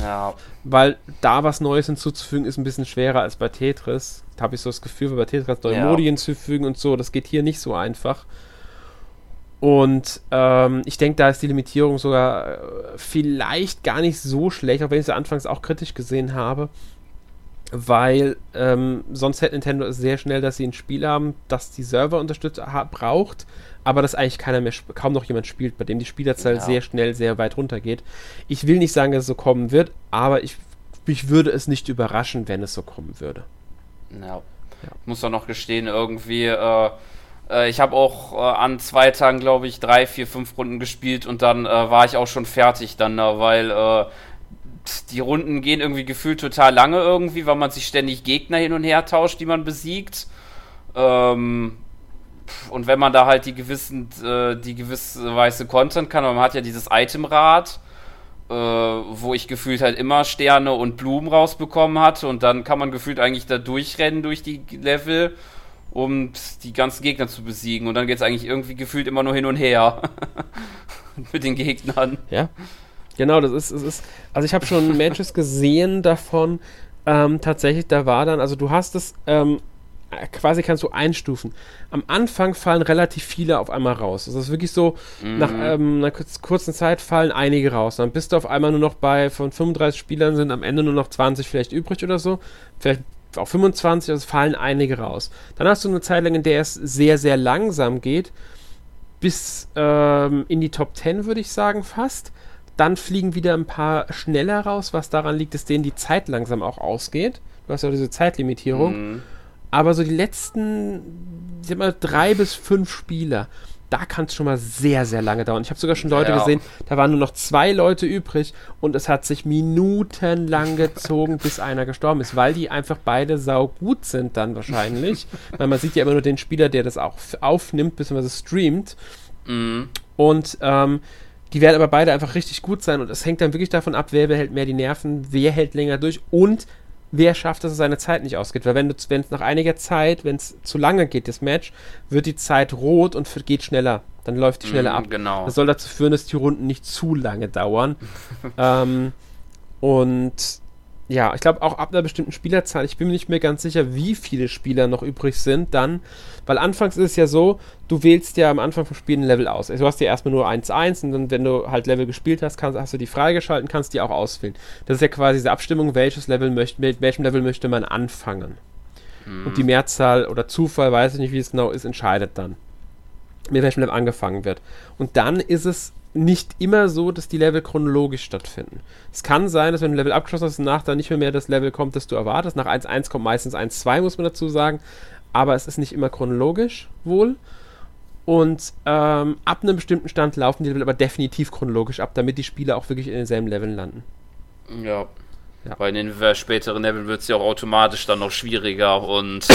Ja. Weil da was Neues hinzuzufügen ist ein bisschen schwerer als bei Tetris. Da habe ich so das Gefühl, bei Tetris neue ja. Modi hinzufügen und so, das geht hier nicht so einfach. Und ähm, ich denke, da ist die Limitierung sogar äh, vielleicht gar nicht so schlecht, auch wenn ich sie anfangs auch kritisch gesehen habe. Weil ähm, sonst hätte Nintendo es sehr schnell, dass sie ein Spiel haben, das die Server unterstützt braucht, aber das eigentlich keiner mehr, kaum noch jemand spielt, bei dem die Spielerzahl ja. sehr schnell sehr weit runtergeht. Ich will nicht sagen, dass es so kommen wird, aber ich, mich würde es nicht überraschen, wenn es so kommen würde. Ja. ja. Ich muss doch noch gestehen, irgendwie. Äh äh, ich habe auch äh, an zwei Tagen, glaube ich, drei, vier, fünf Runden gespielt und dann äh, war ich auch schon fertig dann, weil äh, die Runden gehen irgendwie gefühlt total lange irgendwie, weil man sich ständig Gegner hin und her tauscht, die man besiegt. Ähm, und wenn man da halt die gewissen, äh, die gewisse weiße Content kann, man hat ja dieses Itemrad, äh, wo ich gefühlt halt immer Sterne und Blumen rausbekommen hatte und dann kann man gefühlt eigentlich da durchrennen durch die Level um die ganzen Gegner zu besiegen. Und dann geht es eigentlich irgendwie gefühlt immer nur hin und her <laughs> mit den Gegnern. Ja, genau, das ist, das ist also ich habe schon <laughs> Matches gesehen davon, ähm, tatsächlich, da war dann, also du hast es, ähm, quasi kannst du einstufen. Am Anfang fallen relativ viele auf einmal raus. Das ist wirklich so, mhm. nach ähm, einer kurzen Zeit fallen einige raus. Dann bist du auf einmal nur noch bei, von 35 Spielern sind am Ende nur noch 20 vielleicht übrig oder so. Vielleicht auf 25, also fallen einige raus. Dann hast du eine Zeit lang, in der es sehr, sehr langsam geht, bis ähm, in die Top 10, würde ich sagen, fast. Dann fliegen wieder ein paar schneller raus, was daran liegt, dass denen die Zeit langsam auch ausgeht. Du hast ja diese Zeitlimitierung. Mhm. Aber so die letzten, ich sag mal, drei bis fünf Spieler, da kann es schon mal sehr, sehr lange dauern. Ich habe sogar schon Leute ja. gesehen, da waren nur noch zwei Leute übrig und es hat sich minutenlang gezogen, bis einer gestorben ist, weil die einfach beide sau gut sind dann wahrscheinlich. <laughs> weil man sieht ja immer nur den Spieler, der das auch aufnimmt, bzw. streamt. Mhm. Und ähm, die werden aber beide einfach richtig gut sein und es hängt dann wirklich davon ab, wer behält mehr die Nerven, wer hält länger durch und wer schafft, dass es seine Zeit nicht ausgeht. Weil wenn es nach einiger Zeit, wenn es zu lange geht, das Match, wird die Zeit rot und geht schneller. Dann läuft die schneller mm, ab. Genau. Das soll dazu führen, dass die Runden nicht zu lange dauern. <laughs> ähm, und ja, ich glaube auch ab einer bestimmten Spielerzahl, ich bin mir nicht mehr ganz sicher, wie viele Spieler noch übrig sind, dann, weil anfangs ist es ja so, du wählst ja am Anfang vom Spiel ein Level aus. Also du hast ja erstmal nur 1-1 und dann, wenn du halt Level gespielt hast, kannst, hast du die freigeschalten, kannst die auch auswählen. Das ist ja quasi diese Abstimmung, welches Level möchte, mit welchem Level möchte man anfangen. Mhm. Und die Mehrzahl oder Zufall, weiß ich nicht, wie es genau ist, entscheidet dann, mit welchem Level angefangen wird. Und dann ist es nicht immer so, dass die Level chronologisch stattfinden. Es kann sein, dass wenn du ein Level abgeschlossen hast, nach dann nicht mehr, mehr das Level kommt, das du erwartest. Nach 1.1 kommt meistens 1.2, muss man dazu sagen. Aber es ist nicht immer chronologisch wohl. Und ähm, ab einem bestimmten Stand laufen die Level aber definitiv chronologisch ab, damit die Spieler auch wirklich in denselben Leveln landen. Ja. ja. Bei den späteren Leveln wird es ja auch automatisch dann noch schwieriger und.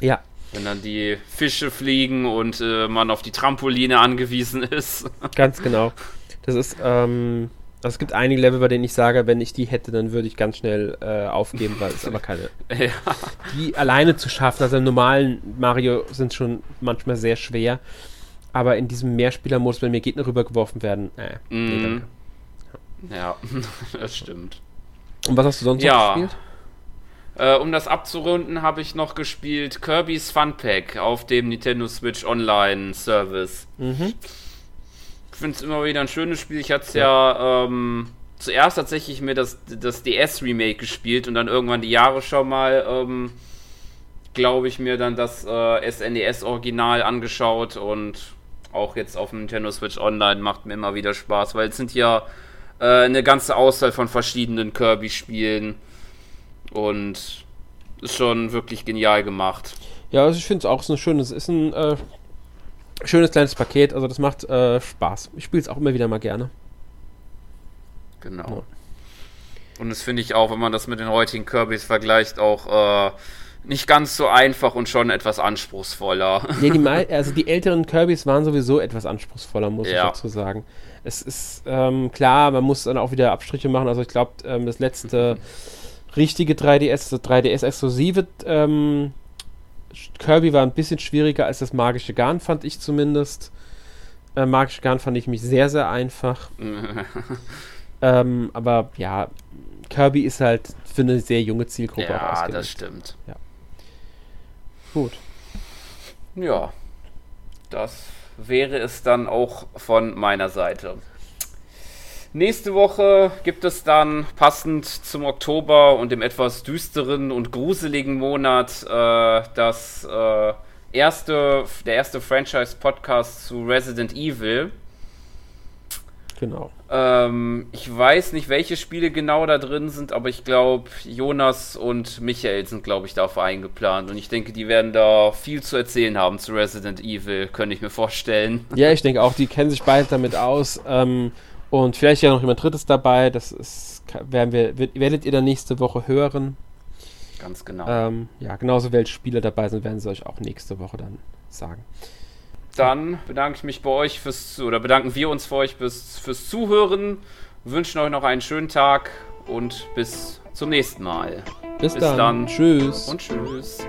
ja, <laughs> wenn dann die Fische fliegen und äh, man auf die Trampoline angewiesen <laughs> ist. Ganz genau. Das ist, ähm, also es gibt einige Level, bei denen ich sage, wenn ich die hätte, dann würde ich ganz schnell äh, aufgeben, weil es aber keine. <laughs> ja. Die alleine zu schaffen, also im normalen Mario sind schon manchmal sehr schwer. Aber in diesem Mehrspieler-Modus, wenn mir Gegner rübergeworfen werden, äh, mm. nee, danke. Ja, <laughs> das stimmt. Und was hast du sonst ja. noch gespielt? Äh, um das abzurunden, habe ich noch gespielt Kirby's Fun Pack auf dem Nintendo Switch Online Service. Mhm. Ich finde es immer wieder ein schönes Spiel. Ich hatte es ja, ja ähm, zuerst tatsächlich mir das, das DS-Remake gespielt und dann irgendwann die Jahre schon mal, ähm, glaube ich, mir dann das äh, SNES-Original angeschaut und auch jetzt auf dem Nintendo Switch Online macht mir immer wieder Spaß, weil es sind ja äh, eine ganze Auswahl von verschiedenen Kirby-Spielen und ist schon wirklich genial gemacht. Ja, also ich finde es auch so ein schönes, ist ein äh, schönes kleines Paket, also das macht äh, Spaß. Ich spiele es auch immer wieder mal gerne. Genau. Ja. Und das finde ich auch, wenn man das mit den heutigen Kirbys vergleicht, auch äh, nicht ganz so einfach und schon etwas anspruchsvoller. <laughs> Ja, die, also die älteren Kirbys waren sowieso etwas anspruchsvoller, muss ja. ich dazu sagen. Es ist ähm, klar, man muss dann auch wieder Abstriche machen. Also ich glaube, ähm, das letzte <laughs> richtige 3DS, das 3DS-exklusive ähm, Kirby war ein bisschen schwieriger als das magische Garn, fand ich zumindest. Äh, magische Garn fand ich mich sehr, sehr einfach. <laughs> ähm, aber ja, Kirby ist halt für eine sehr junge Zielgruppe ja, auch das stimmt. Ja. Gut. Ja, das wäre es dann auch von meiner Seite. Nächste Woche gibt es dann passend zum Oktober und dem etwas düsteren und gruseligen Monat äh, das äh, erste, der erste Franchise-Podcast zu Resident Evil. Genau. Ähm, ich weiß nicht, welche Spiele genau da drin sind, aber ich glaube, Jonas und Michael sind, glaube ich, dafür eingeplant. Und ich denke, die werden da viel zu erzählen haben zu Resident Evil, könnte ich mir vorstellen. Ja, ich denke auch, die kennen sich beide damit aus. Ähm, und vielleicht ja noch jemand Drittes dabei. Das ist, werden wir, werdet ihr dann nächste Woche hören. Ganz genau. Ähm, ja, genauso welche Spieler dabei sind, werden sie euch auch nächste Woche dann sagen. Dann bedanke ich mich bei euch fürs, oder bedanken wir uns für euch fürs, fürs Zuhören, wünschen euch noch einen schönen Tag und bis zum nächsten Mal. Bis, bis dann. dann. Tschüss. Und tschüss.